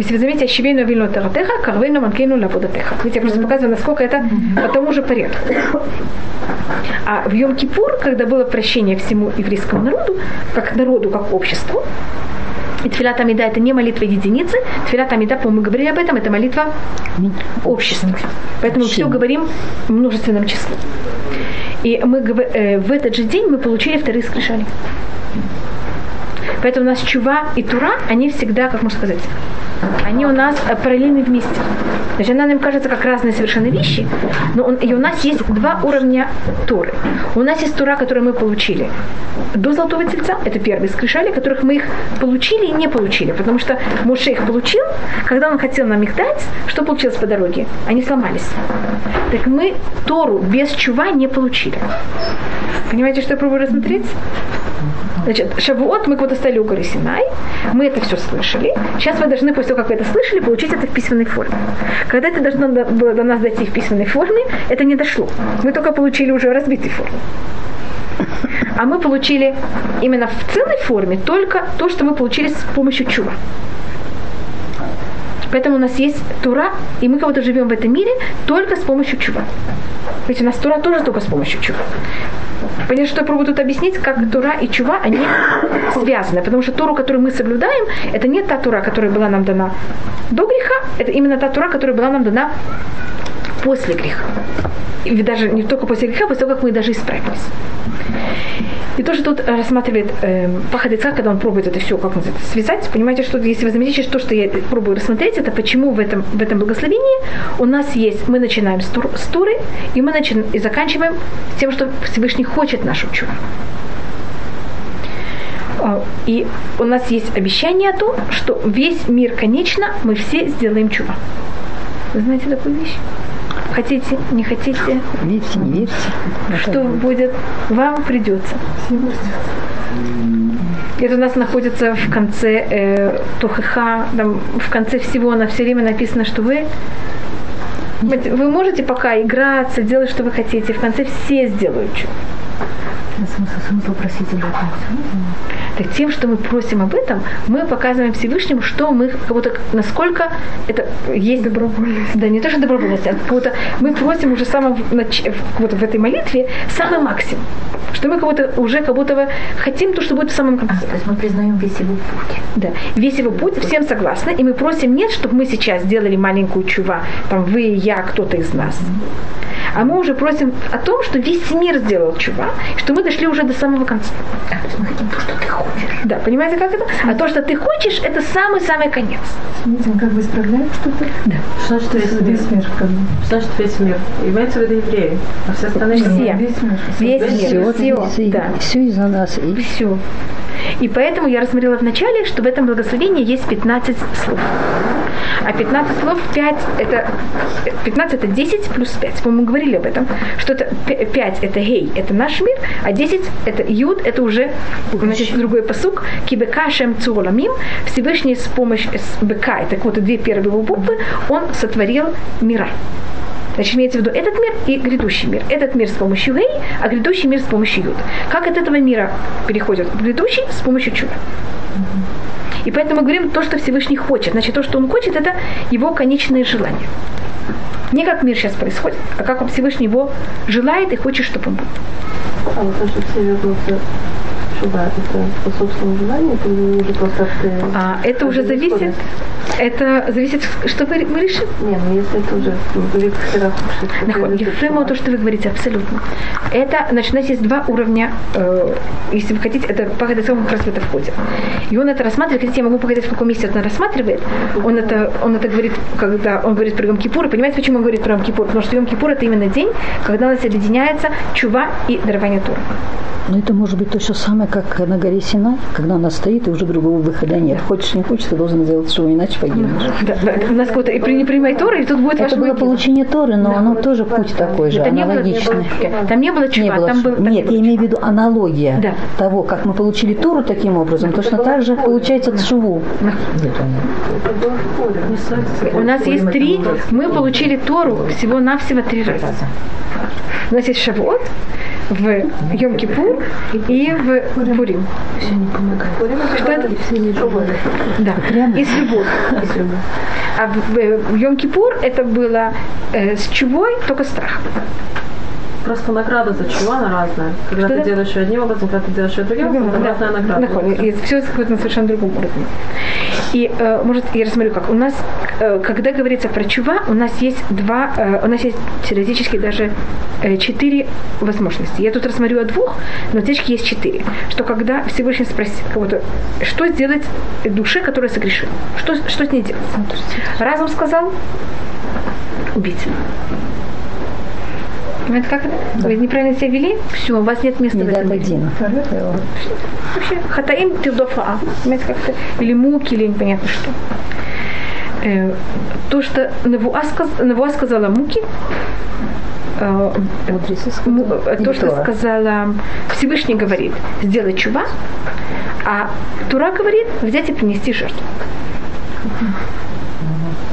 Если вы заметите, Щевейну вильну таратеха, карвейну манкейну лаводатеха. Видите, я просто показываю, насколько это по тому же порядку. А в Йом-Кипур, когда было прощение всему еврейскому народу, как народу, как обществу, и Тфилат Амида это не молитва единицы. Тфилат Амида, по-моему, мы говорили об этом, это молитва общества. Поэтому все говорим множественном числе. И мы э, в этот же день мы получили вторые скрижали. Поэтому у нас чува и тура, они всегда, как можно сказать, они у нас э, параллельны вместе. Есть она нам кажется как разные совершенно вещи, но он, и у нас есть два уровня Туры. У нас есть Тура, которую мы получили до Золотого Тельца, это первые скрижали, которых мы их получили и не получили, потому что Моше их получил, когда он хотел нам их дать, что получилось по дороге? Они сломались. Так мы Тору без чува не получили. Понимаете, что я пробую рассмотреть? Значит, Шавуот мы куда-то стали у горы Синай, мы это все слышали. Сейчас вы должны, после того, как вы это слышали, получить это в письменной форме. Когда это должно было до нас дойти в письменной форме, это не дошло. Мы только получили уже в разбитой. А мы получили именно в целой форме только то, что мы получили с помощью чува. Поэтому у нас есть Тура, и мы кого-то живем в этом мире только с помощью чува. Ведь у нас Тура тоже только с помощью чува. Понятно, что я пробую тут объяснить, как Тура и Чува, они связаны. Потому что Туру, которую мы соблюдаем, это не та Тура, которая была нам дана до греха, это именно та Тура, которая была нам дана после греха. И даже не только после греха, после того, как мы даже исправились. И то, что тут рассматривает э, Пахадица, когда он пробует это все, как называется, связать, понимаете, что если вы заметите, что, что я пробую рассмотреть, это почему в этом, в этом благословении у нас есть, мы начинаем с, тур, с туры, и мы начинаем, и заканчиваем тем, что Всевышний хочет нашу чуву. А, и у нас есть обещание о том, что весь мир конечно, мы все сделаем чува. Вы знаете такую вещь? Хотите, не хотите? Верьте, не верьте. Что будет? Вам придется. Это у нас находится в конце э, Тухиха, там, в конце всего на все время написано, что вы вы можете пока играться, делать, что вы хотите. В конце все сделают что. Смысл, смысл просить об этом так тем, что мы просим об этом, мы показываем Всевышнему, что мы как будто, насколько это есть добровольность. Да, не то, что добровольность, а как будто мы просим уже самого, вот в этой молитве самый максимум. Что мы как будто уже как будто хотим то, что будет в самом конце. А, то есть мы признаем весь его путь. Да, весь его путь, всем согласны, и мы просим нет, чтобы мы сейчас сделали маленькую чува, там вы, я, кто-то из нас. А мы уже просим о том, что весь мир сделал чува, что мы дошли уже до самого конца. Да, то есть мы хотим то, что ты хочешь. Да, понимаете, как это? А то, что ты хочешь, это самый-самый конец. Мы как бы исправляем что-то? Да. Что значит весь, весь мир? Как бы? Что значит весь мир? Имеется в виду евреи, а все остальные все. Весь мир. Весь мир. Все, все, да. все из-за нас. И... Все. И поэтому я рассмотрела в начале, что в этом благословении есть 15 слов. А 15 слов 5 это 15 это 10 плюс 5. Мы говорили об этом, что это 5 это гей, это наш мир, а 10 это юд, это уже значит, другой посук. Кибека шем цуоламим, Всевышний с помощью бека, так вот две первые буквы, он сотворил мира. Значит, имеется в виду этот мир и грядущий мир. Этот мир с помощью гей, а грядущий мир с помощью юд. Как от этого мира переходит в грядущий с помощью чуда. И поэтому мы говорим то, что Всевышний хочет. Значит, то, что он хочет, это его конечные желания. Не как мир сейчас происходит, а как он Всевышний его желает и хочет, чтобы он был. А вот то, все вернутся чува, это по собственному желанию, это уже просто ты... А, это уже зависит, это зависит, что мы, мы решим. Не, ну если это уже Ефрема, то, что вы говорите, абсолютно. Это, значит, у нас есть два уровня, э, если вы хотите, это по Хадасову как раз в это входит. И он это рассматривает, хотите, я могу показать, в каком месте это рассматривает. Он это, он это говорит, когда он говорит про Йом Кипур. Понимаете, почему он говорит про Йом Кипур? Потому что Йом Кипур это именно день, когда у нас объединяется чува и дарование Тура. Но это может быть то же самое, как на горе Синай, когда она стоит, и уже другого выхода нет. Хочешь, не хочешь, ты должен сделать что, иначе погибнешь. Да, да. У нас какой-то, и при не принимай Торы, и тут будет Это было могила. получение Торы, но Да. оно тоже путь такой же, Это не было- аналогичный. Там не было чува, Не было там был... там Нет, я имею в виду аналогия Да. того, как мы получили Тору таким образом, точно так же получается Цшуву. У нас есть три, мы получили Тору всего-навсего три раза. У нас есть Шавуот, в Йом-Кипур и в Пурим. Что это? Да, и с любовью. А в, Йом-Кипур это было э, с чувой, только страх. Просто награда за чего она разная. Когда что ты делаешь ее одним образом, когда ты делаешь ее другим образом, да. разная награда. Да, и все на совершенно другом уровне. И, э, может, я рассмотрю, как у нас, э, когда говорится про чува, у нас есть два, э, у нас есть теоретически даже э, четыре возможности. Я тут рассмотрю о двух, но теоретически есть четыре. Что когда Всевышний спросит кого-то, что сделать душе, которая согрешила? Что, что с ней делать? Разум сказал, убить. Понимаете, как? Да. Вы неправильно себя вели, все, у вас нет места не в этом мире. Вообще, хатаим тилдофа. Понимаете, как это? Или муки, или непонятно что. Э, то, что Навуа, сказ, Навуа сказала муки, э, э, то, что сказала Всевышний говорит, сделать чува, а Тура говорит, взять и принести жертву.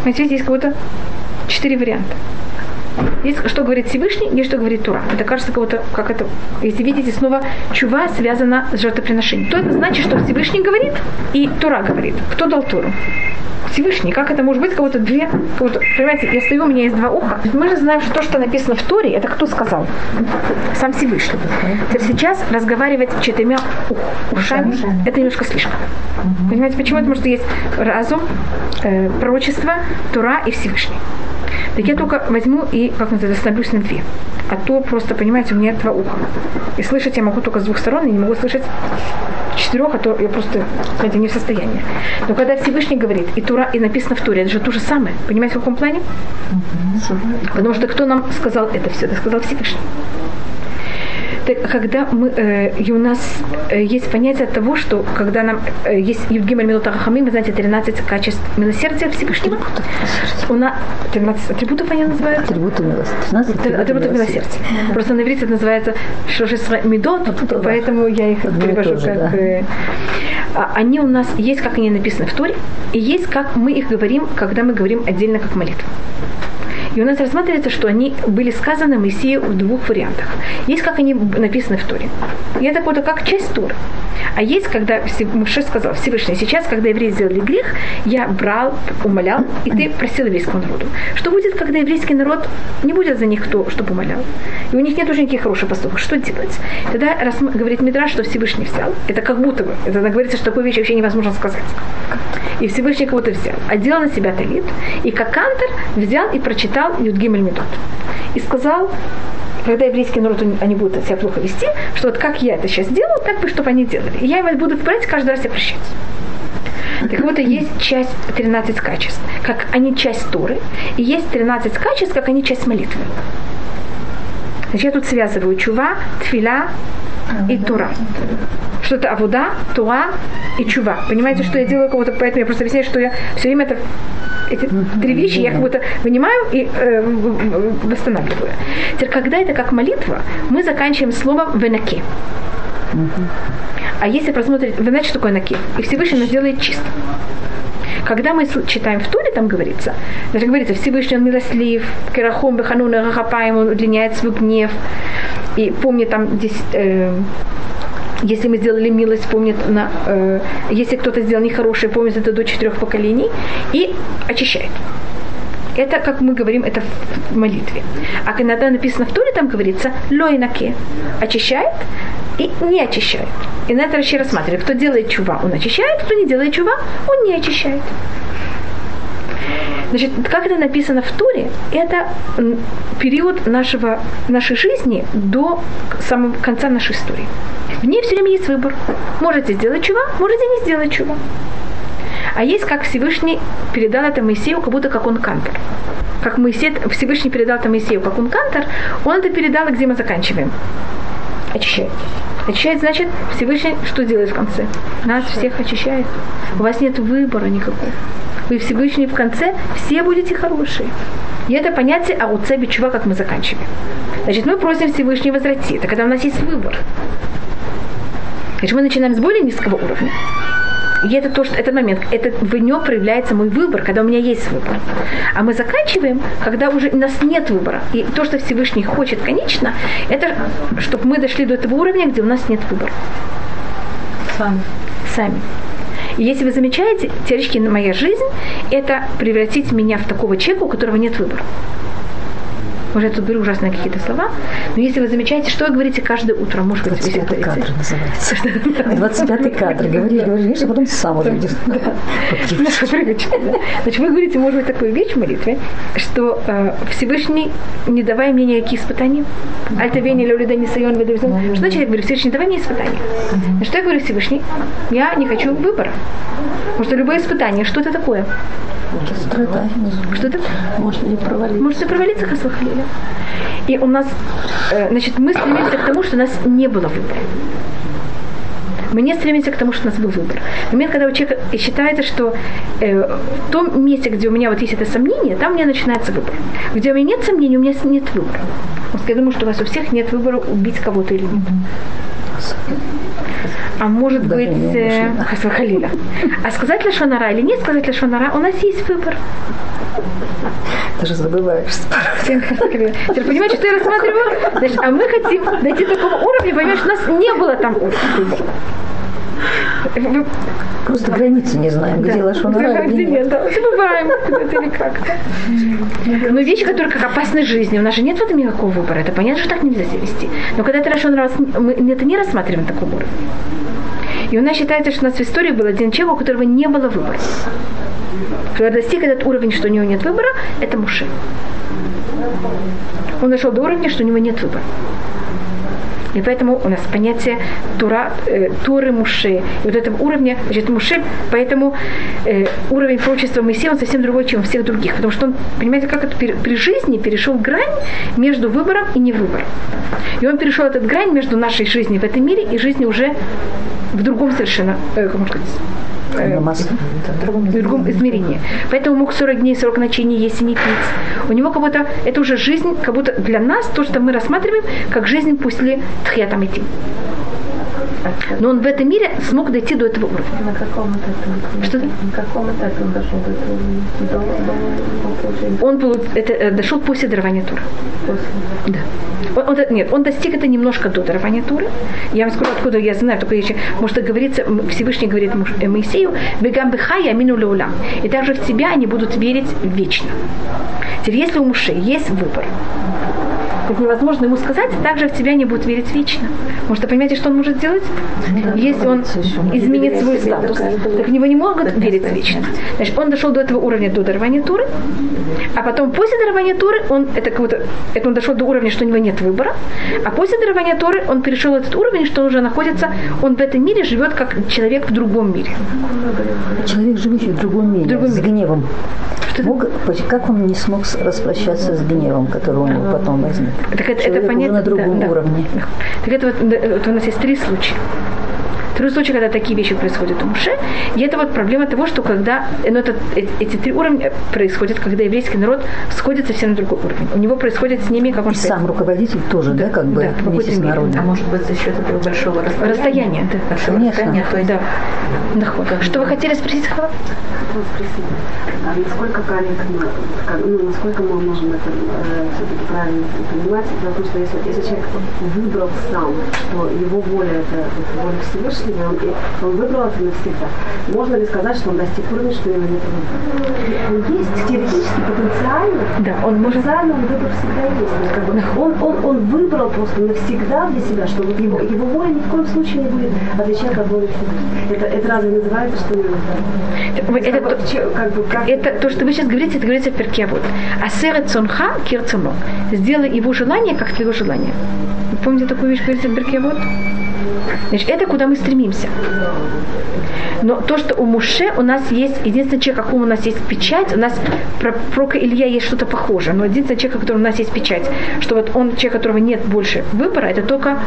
Знаете, здесь как-то четыре варианта. Есть, что говорит Всевышний, есть, что говорит Тура. Это кажется, кого-то, как это, если видите, снова чува связана с жертвоприношением. То это значит, что Всевышний говорит и Тура говорит. Кто дал Туру? Всевышний. Как это может быть? Кого-то две, кого-то, понимаете, я стою, у меня есть два уха. Мы же знаем, что то, что написано в Торе, это кто сказал? Сам Всевышний. Сейчас разговаривать четырьмя ушами, это немножко слишком. Понимаете, почему? Потому что есть разум, э, пророчество, Тура и Всевышний так я только возьму и, как называется, остановлюсь на две. А то просто, понимаете, у меня два уха. И слышать я могу только с двух сторон, и не могу слышать четырех, а то я просто, знаете, не в состоянии. Но когда Всевышний говорит, и, Тура, и написано в Туре, это же то же самое. Понимаете, в каком плане? Потому что кто нам сказал это все? Это сказал Всевышний. Когда мы, э, и у нас э, есть понятие того, что когда нам э, есть Евгималь Минута Рахамим, вы знаете, 13 качеств милосердия Всевышнего. У нас 13 атрибутов они называют? Атрибуты милосердия. Атрибуты, атрибуты милосердия. Да. Просто на иврите это называется Шошесра Медот, ну, поэтому я их Одно перевожу тоже, как... Да. Э, а, они у нас есть, как они написаны в Торе, и есть, как мы их говорим, когда мы говорим отдельно как молитву. И у нас рассматривается, что они были сказаны Моисею в двух вариантах. Есть, как они написаны в Торе. И это вот как часть Торы. А есть, когда Муше сказал, Всевышний, сейчас, когда евреи сделали грех, я брал, умолял, и ты просил еврейскому народу. Что будет, когда еврейский народ не будет за них кто, чтобы умолял? И у них нет уже никаких хороших поступок. Что делать? Тогда раз, говорит Мидраш, что Всевышний взял. Это как будто бы. Это говорится, что такую вещь вообще невозможно сказать. И Всевышний кого-то взял. Одел на себя талит. И как кантор взял и прочитал Юдгимель Медот. И сказал, когда еврейский народ, они будут себя плохо вести, что вот как я это сейчас делаю, так бы, чтобы они делали. И я его буду брать каждый раз и прощать. Так вот, есть часть 13 качеств, как они часть Туры, и есть 13 качеств, как они часть молитвы. Значит, я тут связываю чува, тфила и тура. Что это авуда, туа и чува. Понимаете, что я делаю кого-то, поэтому я просто объясняю, что я все время это эти три вещи я как будто вынимаю и э, восстанавливаю. Теперь, когда это как молитва, мы заканчиваем словом «венаки». А если посмотреть, вы знаете, что такое наки? И Всевышний нас делает чисто. Когда мы читаем в Туре, там говорится, даже говорится, Всевышний он милослив, Керахом, Беханун, Рахапаем, он удлиняет свой гнев. И помни там здесь э, если мы сделали милость, помнит на, э, если кто-то сделал нехорошее, помнит это до четырех поколений и очищает. Это, как мы говорим, это в молитве. А иногда написано в Торе, там говорится лойнаке. Очищает и не очищает. И на это вообще рассматривает. Кто делает чува, он очищает, кто не делает чува, он не очищает. Значит, как это написано в Туре, это период нашего, нашей жизни до самого конца нашей истории. В ней все время есть выбор. Можете сделать чува, можете не сделать чува. А есть, как Всевышний передал это Моисею, как будто как он кантор. Как Моисей, Всевышний передал это Моисею, как он кантор, он это передал, где мы заканчиваем. Очищает. Очищает, значит, Всевышний что делает в конце? Нас всех очищает. У вас нет выбора никакого. Вы Всевышний в конце, все будете хорошие. И это понятие а у цеби чува, как мы заканчиваем. Значит, мы просим Всевышнего возвратить. Это когда у нас есть выбор. Значит, мы начинаем с более низкого уровня. И это то, что этот момент, это в нем проявляется мой выбор, когда у меня есть выбор. А мы заканчиваем, когда уже у нас нет выбора. И то, что Всевышний хочет, конечно, это чтобы мы дошли до этого уровня, где у нас нет выбора. Сами. Сами. И если вы замечаете, теоретически моя жизнь – это превратить меня в такого человека, у которого нет выбора. Может, я тут беру ужасные какие-то слова, но если вы замечаете, что вы говорите каждое утро, может быть, 25 кадр называется. 25 кадр. Говоришь, говоришь, а потом сам уже видишь. Значит, вы говорите, может быть, такую вещь в молитве, что э, Всевышний, не давай мне никаких испытаний, альтавени люлида не сайон Что значит, я говорю, Всевышний, давай мне испытания. Что я говорю Всевышний? Я не хочу выбора. Потому что любое испытание, что это такое? Что это? Может не провалиться. Может провалиться, Хасвахалиля. И у нас, э, значит, мы стремимся к тому, что у нас не было выбора. Мы не стремимся к тому, что у нас был выбор. В момент, когда у человека считается, что э, в том месте, где у меня вот есть это сомнение, там у меня начинается выбор. Где у меня нет сомнений, у меня нет выбора. Я думаю, что у вас у всех нет выбора убить кого-то или нет. А может да, быть, э, Халиля. А сказать ли Шонара или не сказать ли Шонара, у нас есть выбор. Ты же забываешь. Ты понимаешь, что я рассматриваю? Значит, а мы хотим дойти до такого уровня, понимаешь, у нас не было там уровня. Просто границы не знаем, где да. лошона где нет. Да, забываем это или как Но вещи, которые как опасны жизни, у нас же нет в этом никакого выбора. Это понятно, что так нельзя себя вести. Но когда ты лошон мы это не рассматриваем такого уровня. И у нас считается, что у нас в истории был один человек, у которого не было выбора. Когда достиг этот уровень, что у него нет выбора, это Муше. Он дошел до уровня, что у него нет выбора. И поэтому у нас понятие тура, э, Туры Муше. И вот этого уровня, значит, Муше, поэтому э, уровень пророчества Моисея, он совсем другой, чем у всех других. Потому что он, понимаете, как это при жизни перешел грань между выбором и невыбором. И он перешел этот грань между нашей жизнью в этом мире и жизнью уже в другом совершенно, э, как можно сказать, э, в другом, другом измерении. Поэтому мог 40 дней, 40 ночей не есть и не пить. У него как будто, это уже жизнь, как будто для нас, то, что мы рассматриваем, как жизнь после тхьятам идти. Но он в этом мире смог дойти до этого уровня. На каком этапе? Что? На каком этапе он дошел до этого уровня? Он был, это, э, дошел после дарования Тура. После? Да. Он, он, нет, он достиг это немножко до дарования Туры. Я вам скажу, откуда я знаю, только еще, может, говорится, Всевышний говорит э, Моисею, «Бегам бихая мину леулам». И также в тебя они будут верить вечно. Теперь, если у Муши есть выбор, как невозможно ему сказать, также в тебя не будут верить вечно. Может, вы понимаете, что он может сделать? Если он изменит свой статус, так в него не могут верить вечно. Значит, он дошел до этого уровня до дарования Туры, а потом после дарования Туры он, это как будто, это он дошел до уровня, что у него нет выбора, а после дарования Туры он перешел этот уровень, что он уже находится, он в этом мире живет как человек в другом мире. Человек, живущий в другом мире, в другом мире. с гневом. Что Бог, как он не смог распрощаться с гневом, который у него потом возник? Так это, это понятно. на другом да, уровне. Да. Так это вот, вот у нас есть три случая. Три случая, когда такие вещи происходят у Муше. И это вот проблема того, что когда ну, это, эти три уровня происходят, когда еврейский народ сходит совсем на другой уровень. У него происходит с ними, как он И сам руководитель тоже, да, да как бы да, вместе с народом. А может быть за счет этого большого расстояния? Расстояния, да. Большого Конечно. Расстояния, то есть, да. Доход. Что вы хотели спросить, Хава? А насколько корректно, ну, насколько мы можем это э, все-таки правильно понимать, потому что если, если человек выбрал сам, что его воля это, это воля Всевышнего, и он, выбрал это навсегда. Можно ли сказать, что он достиг уровня, что его нет выбора? Он есть теоретически, потенциально. Да, он может... Потенциально он выбор всегда есть. Как бы, он, он, он выбрал просто навсегда для себя, что вот его, его воля ни в коем случае не будет отличаться от воли. Это, это разве называется, что не выбор? Это, как, то, как бы, как... это то, что вы сейчас говорите, это говорится в перке вот. Асерет цонха кирцумо. Сделай его желание, как твое желание. Вы помните такую вещь, говорится в перке вот? Значит, это куда мы стремимся. Но то, что у Муше у нас есть, единственный человек, какому у нас есть печать, у нас про пророка Илья есть что-то похожее, но единственный человек, который у нас есть печать, что вот он, человек, которого нет больше выбора, это только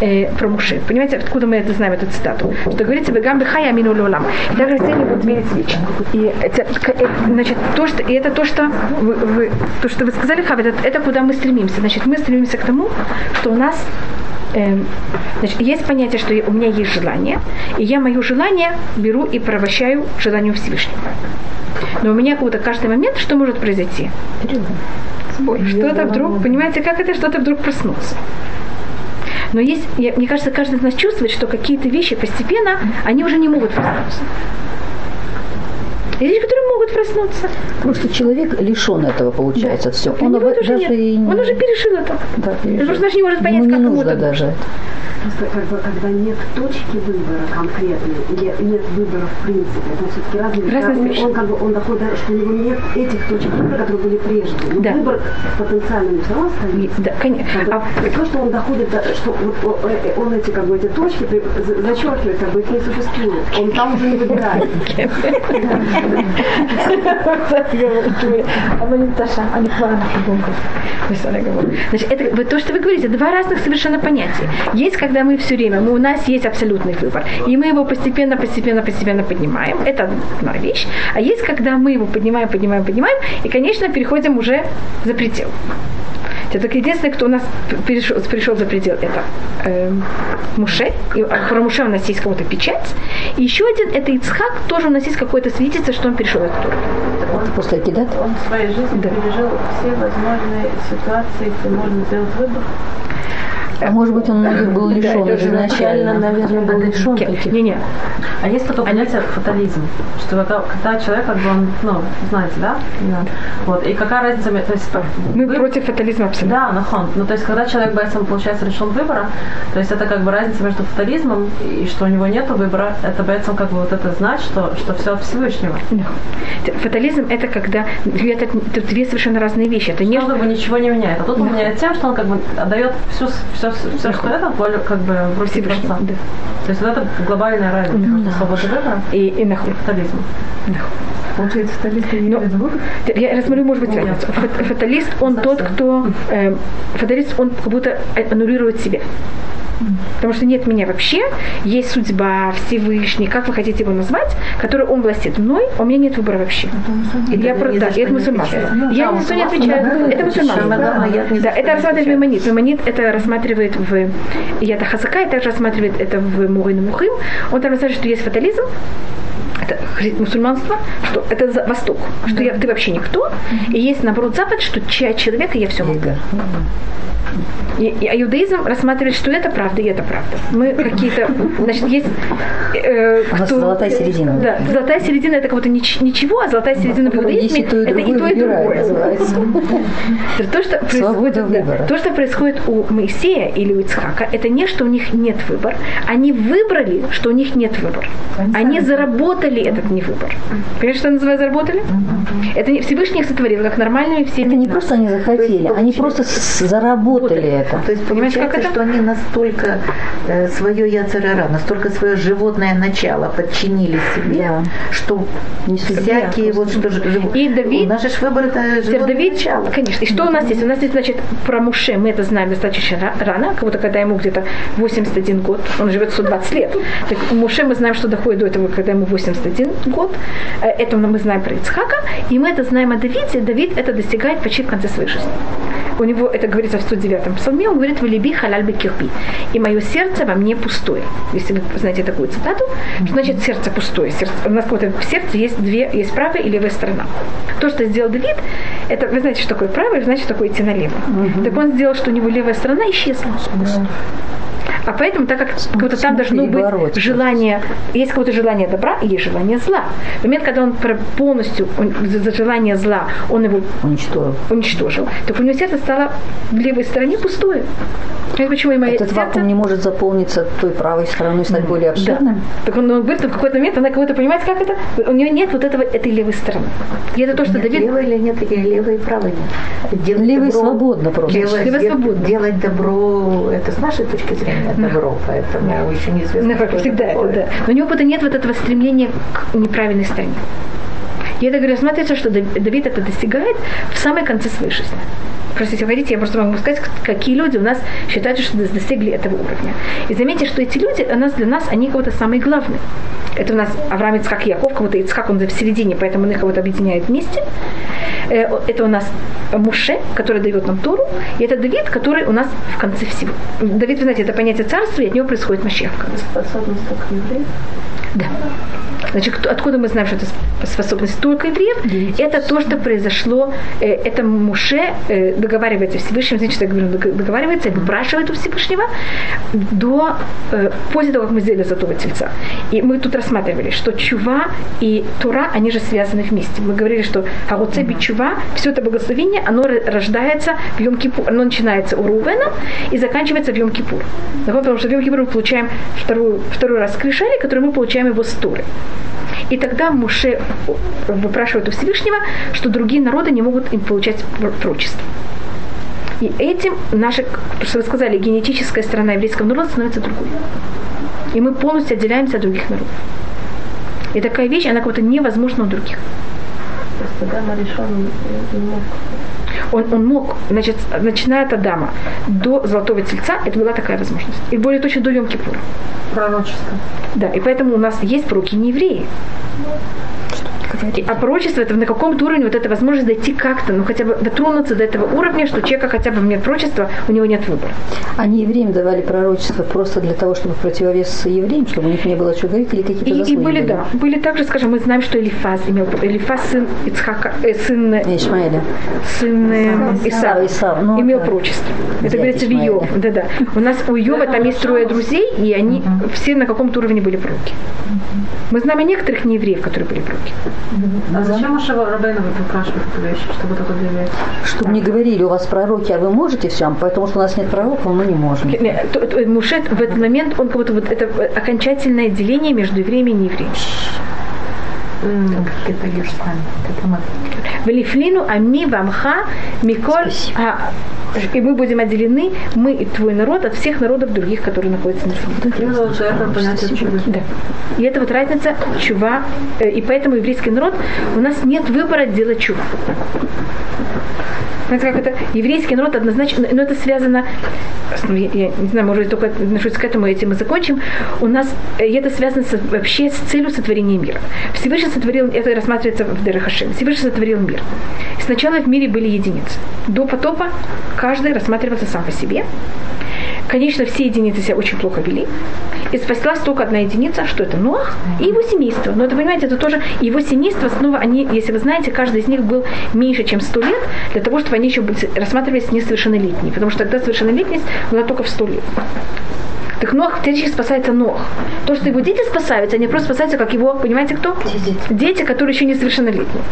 э, про Муше. Понимаете, откуда мы это знаем, эту цитату? Что говорится, «Бегам бихая амину лолам». И также все они будут верить вечно. И это, э, значит, то, что, и это то, что вы, вы, то, что вы сказали, Хав, это, это куда мы стремимся. Значит, мы стремимся к тому, что у нас эм, значит, есть понятие, что у меня есть желание, и я мое желание беру и превращаю в желанию Всевышнего. Но у меня как будто каждый момент, что может произойти? Сбой. Что-то вдруг, понимаете, как это что-то вдруг проснулся. Но есть, я, мне кажется, каждый из нас чувствует, что какие-то вещи постепенно, они уже не могут проснуться. И люди, которые проснуться. Просто человек лишен этого, получается, да. все. Он, уже даже и... Он уже перешил это. Да, пережил. Он просто даже не может понять, Ему как не нужно даже это. Просто как бы, когда нет точки выбора конкретной, или нет выбора в принципе, это все-таки разные, разные он, как бы, он доходит, что у него нет этих точек выбора, которые были прежде. Но да. выбор потенциальный все равно остается. Да, конечно. Как бы, а... То, что он доходит, до, что вот, э, он эти, как бы, эти точки зачеркивает, как бы их не существует. Он там уже не выбирает. Оно не Таша, а не Хвана Значит, это то, что вы говорите, два разных совершенно понятия. Есть, когда мы все время, мы, у нас есть абсолютный выбор, и мы его постепенно, постепенно, постепенно поднимаем. Это одна вещь. А есть, когда мы его поднимаем, поднимаем, поднимаем, и, конечно, переходим уже за предел. Так единственный, кто у нас перешел, перешел за предел, это э, Муше. И про Муше у нас есть какая-то печать. И еще один, это Ицхак, тоже у нас есть какое-то свидетельство, что он перешел этот уровень. Он после Акидат? Он в своей жизни да. пережил все возможные ситуации, где можно сделать выбор. А может быть, он многих был лишен да, изначально. наверное, был лишен таких. Не-не. А есть такое понятие фатализм, что когда, когда человек, как бы он, ну, знаете, да? да. Вот. И какая разница, то есть... Мы вы... против фатализма абсолютно. Да, нахон. Ну, то есть, когда человек боится, получается, решен выбора, то есть это как бы разница между фатализмом и что у него нет выбора, это боится как бы вот это знать, что, что все от Всевышнего. Да. Фатализм это когда это, это две совершенно разные вещи. Это не... Что, ничего не меняет. А тут да. он меняет тем, что он как бы отдает всю, все все, что это, как бы в руки Творца. Да. То есть вот это глобальная разница между свободой выбора и, и, и фатализмом. Получается, фаталист не Но, Я рассмотрю, может быть, разницу. Фаталист, он тот, кто... Э, фаталист, он как будто аннулирует себя. Потому что нет меня вообще, есть судьба, Всевышний, как вы хотите его назвать, который он властит мной, у меня нет выбора вообще. Это я про, да, это мусульманство. Я ни за что не отвечаю. Это мусульманство. Да, это рассматривает Мемонит. Мемонит это рассматривает в Ята Хасака, и также рассматривает это в Мугин Мухим. Он там рассматривает, что есть фатализм, это мусульманство, что это Восток, что я, ты вообще никто, и есть наоборот Запад, что человек, и я все могу. И, и, а иудаизм рассматривает, что это правда и это правда. Мы какие-то, значит, есть... Э, кто, золотая середина. Да, золотая середина это кого-то нич, ничего, а золотая середина в иудаизме это и то, и другое. То, что то, что происходит у Моисея или у Ицхака, это не, что у них нет выбора. Они выбрали, что у них нет выбора. Они заработали этот не выбор. Понимаете, что называют заработали? Это Всевышний их сотворил, как нормальными все. Это не просто они захотели, они просто заработали заработали это. То есть Понимаете, как это? что они настолько э, свое яцерара, настолько свое животное начало подчинили себе, да. что не всякие вот что же и Давид, у нас же выбор это животное Давид, начало. Конечно. И что у нас есть? У нас есть, значит, про Муше мы это знаем достаточно рано, как будто когда ему где-то 81 год, он живет 120 лет. Так у Муше мы знаем, что доходит до этого, когда ему 81 год. Э, это мы знаем про Ицхака, и мы это знаем о Давиде. Давид это достигает почти в конце своей жизни. У него это говорится в 109 девятом псалме, он говорит, «Валиби халяль бекирпи». И мое сердце во мне пустое. Если вы знаете такую цитату, что значит сердце пустое. Сердце, у нас вот в сердце есть две, есть правая и левая сторона. То, что сделал Давид, это, вы знаете, что такое правое, значит, что такое идти налево. Угу. Так он сделал, что у него левая сторона исчезла. Да. А поэтому, так как как там должно быть желание, есть какое-то желание добра и есть желание зла. В момент, когда он полностью он, за желание зла, он его уничтожил, уничтожил так у него сердце стало в левой стороне пустое. Это почему и Этот сердце... вакуум не может заполниться той правой стороной, стать более обширным. Да. Так он, он говорит, в какой-то момент она кого-то понимает, как это? У нее нет вот этого, этой левой стороны. И это то, что нет, Давид... Левой или нет, или левой и правой нет. Делать левой добро, свободно просто. Левой, левой свободно. Делать добро, это с нашей точки зрения добро, поэтому еще неизвестно. Ну, всегда это, да. Но у него будто нет вот этого стремления к неправильной стороне. И это, говорю, смотрится, что Давид это достигает в самой конце своей жизни. Просто если хотите, я просто могу сказать, какие люди у нас считают, что достигли этого уровня. И заметьте, что эти люди у нас, для нас, они кого-то самые главные. Это у нас Авраам, Ицхак и Яков, кого-то Ицхак, он в середине, поэтому он их кого-то объединяет вместе. Э, это у нас Муше, который дает нам Тору, и это Давид, который у нас в конце всего. Давид, вы знаете, это понятие царства, и от него происходит Машех. Способность к евреев? Да. Значит, откуда мы знаем, что это способность только евреев? Это то, что произошло, э, это Муше э, договаривается Всевышним, значит, я говорю, договаривается, выпрашивает у Всевышнего до, э, после того, как мы сделали Золотого Тельца. И мы тут рассматривали, что Чува и Тура, они же связаны вместе. Мы говорили, что Агуцеби Чува, все это благословение, оно рождается в Йом Кипур, оно начинается у Рувена и заканчивается в Йом Кипур. Потому что в Йом Кипур мы получаем вторую, второй раз крышали, который мы получаем его с Туры. И тогда Муше выпрашивает у Всевышнего, что другие народы не могут им получать прочество. И этим наша, что вы сказали, генетическая сторона еврейского народа становится другой. И мы полностью отделяемся от других народов. И такая вещь, она как-то невозможна у других. Он, он мог, значит, начиная от Адама до Золотого Тельца, это была такая возможность. И более точно до Йом Кипура. Пророчество. Да, и поэтому у нас есть пророки не евреи. А пророчество это на каком-то уровне вот эта возможность дойти как-то, ну хотя бы дотронуться до этого уровня, что человека хотя бы нет пророчества, у него нет выбора. Они евреям давали пророчество просто для того, чтобы противовес евреям, чтобы у них не было что говорить, или какие-то и, и были, были, да. Были также, скажем, мы знаем, что Элифаз имел, Элифаз сын Ицхака, э, сын Ишмаэля. Сын э, Исава, Исав, ну, имел пророчество. Это говорится в Иов. Да, да. У нас у Иова там есть трое друзей, и они все на каком-то уровне были пророки. Мы знаем о некоторых неевреев, которые были пророки. А зачем Маша Рабейна выпрашивает эту вещь, чтобы это для Чтобы не говорили, у вас пророки, а вы можете все, потому что у нас нет пророков, мы не можем. Мушет в этот момент, он как будто вот это окончательное деление между евреями и неевреями. Ты пойдешь с нами. Это мы. Велифлину ами вамха миколь. И мы будем отделены, мы и твой народ, от всех народов других, которые находятся на земле. Да. И это вот разница чува. И поэтому еврейский народ, у нас нет выбора делать чува. Знаете, как это? Еврейский народ однозначно, но это связано, ну, я, я не знаю, может, я только отношусь к этому, этим мы закончим. У нас э, это связано с, вообще с целью сотворения мира. Всевышний сотворил, это рассматривается в Дерехашем, Всевышний сотворил мир. Сначала в мире были единицы. До потопа каждый рассматривался сам по себе. Конечно, все единицы себя очень плохо вели. И спаслась только одна единица, что это Ноах и его семейство. Но это, понимаете, это тоже его семейство, снова они, если вы знаете, каждый из них был меньше, чем 100 лет, для того, чтобы они еще рассматривались несовершеннолетние. Потому что тогда совершеннолетность была только в 100 лет. Так Нох теоретически спасается Нох. То, что его дети спасаются, они просто спасаются, как его, понимаете, кто? Дети, дети которые еще несовершеннолетние.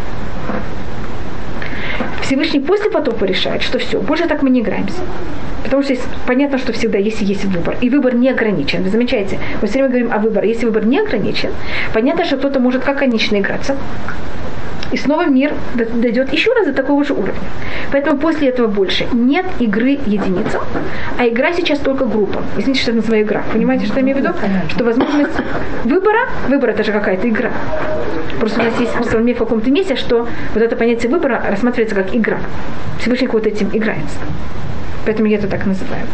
Всевышний после потопа решает, что все, больше так мы не играемся. Потому что есть, понятно, что всегда есть и есть выбор. И выбор не ограничен. Вы замечаете, мы все время говорим о выборе. Если выбор не ограничен, понятно, что кто-то может как конечно играться, и снова мир дойдет еще раз до такого же уровня. Поэтому после этого больше нет игры единицам, а игра сейчас только группа. Извините, что я называю игра. Понимаете, что я имею в виду? Что возможность выбора, выбор это же какая-то игра. Просто у нас есть в псалме в каком-то месте, что вот это понятие выбора рассматривается как игра. Всевышний вот этим играется. Поэтому я это так называю.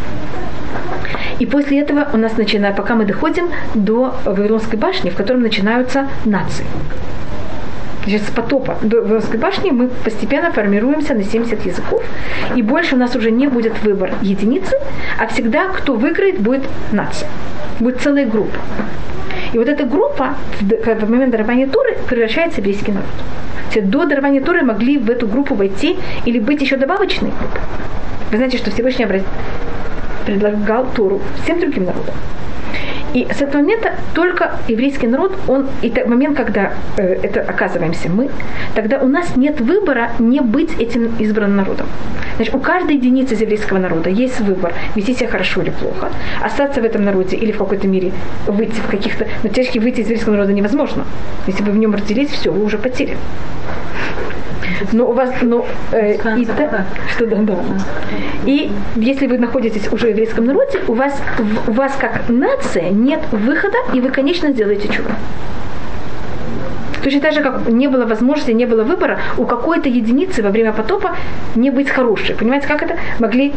И после этого у нас начинает, пока мы доходим до Вавилонской башни, в котором начинаются нации. Значит, с потопа до Вавилонской башни мы постепенно формируемся на 70 языков, и больше у нас уже не будет выбор единицы, а всегда кто выиграет, будет нация, будет целая группа. И вот эта группа в момент дарования Туры превращается в еврейский народ. До дарования Туры могли в эту группу войти или быть еще добавочной группой. Вы знаете, что Всевышний предлагал Туру всем другим народам. И с этого момента только еврейский народ, он, и тот момент, когда э, это оказываемся мы, тогда у нас нет выбора не быть этим избранным народом. Значит, у каждой единицы из еврейского народа есть выбор, вести себя хорошо или плохо, остаться в этом народе или в какой-то мере выйти в каких-то... Но теоретически выйти из еврейского народа невозможно. Если вы в нем родились, все, вы уже потеряны. Но у вас, ну, э, и та, что да, да. И если вы находитесь уже в еврейском народе, у вас, у вас как нация нет выхода, и вы, конечно, сделаете чудо. Точно так же, как не было возможности, не было выбора у какой-то единицы во время потопа не быть хорошей. Понимаете, как это? Могли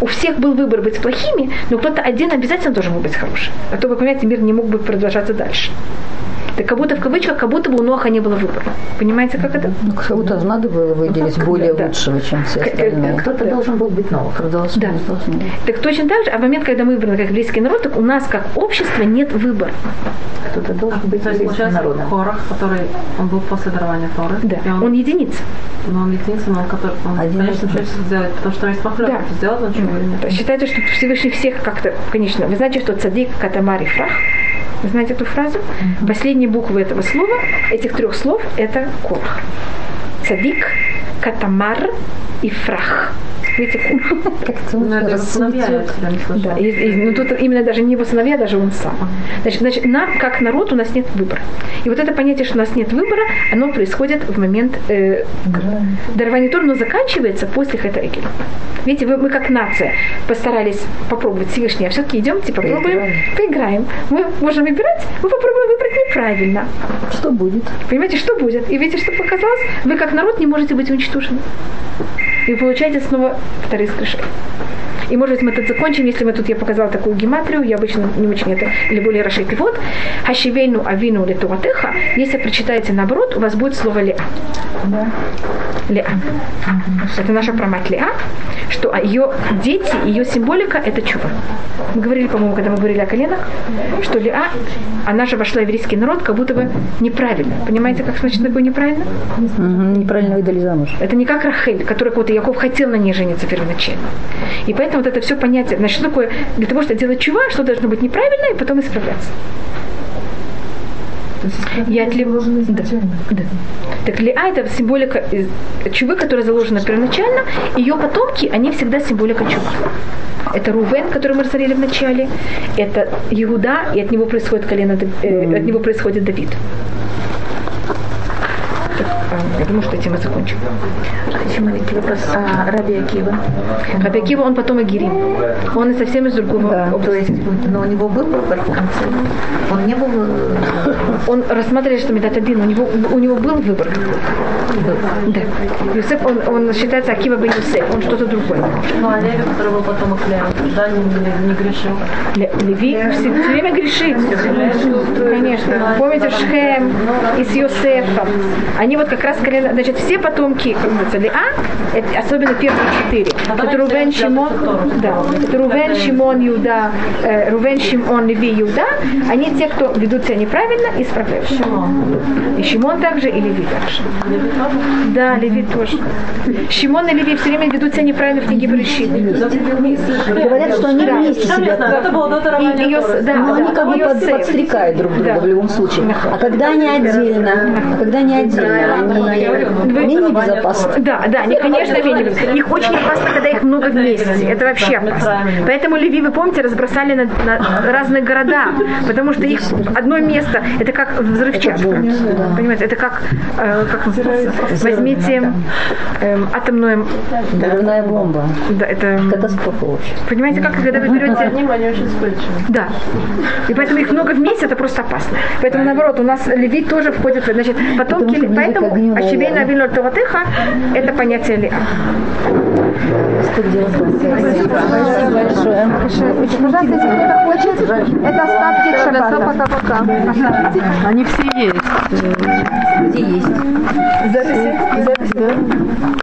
у всех был выбор быть плохими, но кто-то один обязательно должен был быть хорошим. А то, вы понимаете, мир не мог бы продолжаться дальше. Так как будто в кавычках, как будто бы у Ноха не было выбора. Понимаете, как это? Ну, кого-то надо было выделить более да. лучшего, чем все э, остальные. Кто-то должен был быть новым. Должен, Да. должен был. Так точно так же, а в момент, когда мы выбраны как еврейский народ, так у нас как общество нет выбора. Кто-то должен быть То получается, народом. Корах, который, он был после дарования Торы. Да, и он, он единица. но он единственный, он, который, он, Один конечно, что сделать, потому что есть похлебка. Да. Сделать он чего или нет? Считается, что Всевышний всех как-то, конечно, вы знаете, что цадик, катамар и фрах? Вы знаете эту фразу? Последние буквы этого слова, этих трех слов, это корах. Цадик, катамар и фрах. Видите, Как-то Ну, время слышала. Да, и, и- ну, тут именно даже не его сыновья, даже он сам. Значит, значит, нам, как народ, у нас нет выбора. И вот это понятие, что у нас нет выбора, оно происходит в момент э, дарования Торы, но заканчивается после Хэтагеля. Видите, вы- мы как нация постарались попробовать Всевышний, а все-таки идемте попробуем, поиграем. Мы можем выбирать, мы попробуем выбрать неправильно. Что будет? Понимаете, что будет? И видите, что показалось? Вы как народ не можете быть уничтожены. И получаете снова вторые скрижи. И может быть мы тут закончим, если мы тут, я показала такую гематрию, я обычно не очень это, или более расширить. Вот, хашивейну авину летуатеха, если прочитаете наоборот, у вас будет слово леа. Леа. Это наша промать Леа, что ее дети, ее символика – это чува. Мы говорили, по-моему, когда мы говорили о коленах, что Леа, она же вошла в еврейский народ как будто бы неправильно. Понимаете, как значит такое неправильно? Мгм, Неправильно выдали замуж. Это не как Рахель, который какой-то Яков хотел на ней жениться первоначально. И поэтому вот это все понятие, значит, что такое, для того, чтобы делать чува, что должно быть неправильно, и потом исправляться. Я отлив... да. да. Так Лиа это символика из чувы, которая заложена первоначально. Ее потомки, они всегда символика чува. Это Рувен, который мы рассмотрели в начале. Это Иуда, и от него происходит колено, э, от него происходит Давид. Я думаю, что этим мы закончим. Еще маленький вопрос. А Раби Акива? Раби Акива, он потом Агирим. Он и совсем из другого Да. области. Но у него был выбор в конце. Он не был... э, Он рассматривает, что Медат один, у него, у него был выбор. Да. Юсеф, он, он считается Акива бен Юсеф, он что-то другое. Ну, а Леви, который был потом Лея, да, не, не, не грешил. Ле- Леви все, все время грешит. Конечно. Помните Шхем и с Йосефом? Они вот как раз колено, значит, все потомки, как говорится, Леа, это особенно первые четыре. Это Рувен, Шимон, да, это Рувен, Шимон, Юда, э, Рувен, Шимон, Леви, Юда, они те, кто ведут себя неправильно и справляются. И Шимон также, и Леви также. Да, Леви тоже. Шимон и Леви все время ведут себя неправильно в книге Берешит. Говорят, что они вместе себя да, Ну, да, они как бы подстрекают друг друга Да. в любом случае. А когда они отдельно, а когда они отдельно, менее безопасны. Да, да, они, конечно, менее. Их очень опасно, когда их много вместе. Это вообще опасно. Поэтому Леви, вы помните, разбросали на, на разные города, потому что их одно место, это как взрывчатка. Понимаете, это как, э, как? Возьмите эм, атомную, Взрывная бомба. да, это, Катастрофа вообще. понимаете, как когда вы берете Одним они очень вспыльчивы. Да. И поэтому их много вместе, это просто опасно. Поэтому, наоборот, у нас леви тоже входит в... Значит, потомки... Потому что Поэтому Ащебей наверное. Навину Торатыха – это понятие лиа. Спасибо большое. Пожалуйста, если кто-то хочет, это остатки шаббата. Пока-пока. Они все есть. Где есть? Записи? Записи?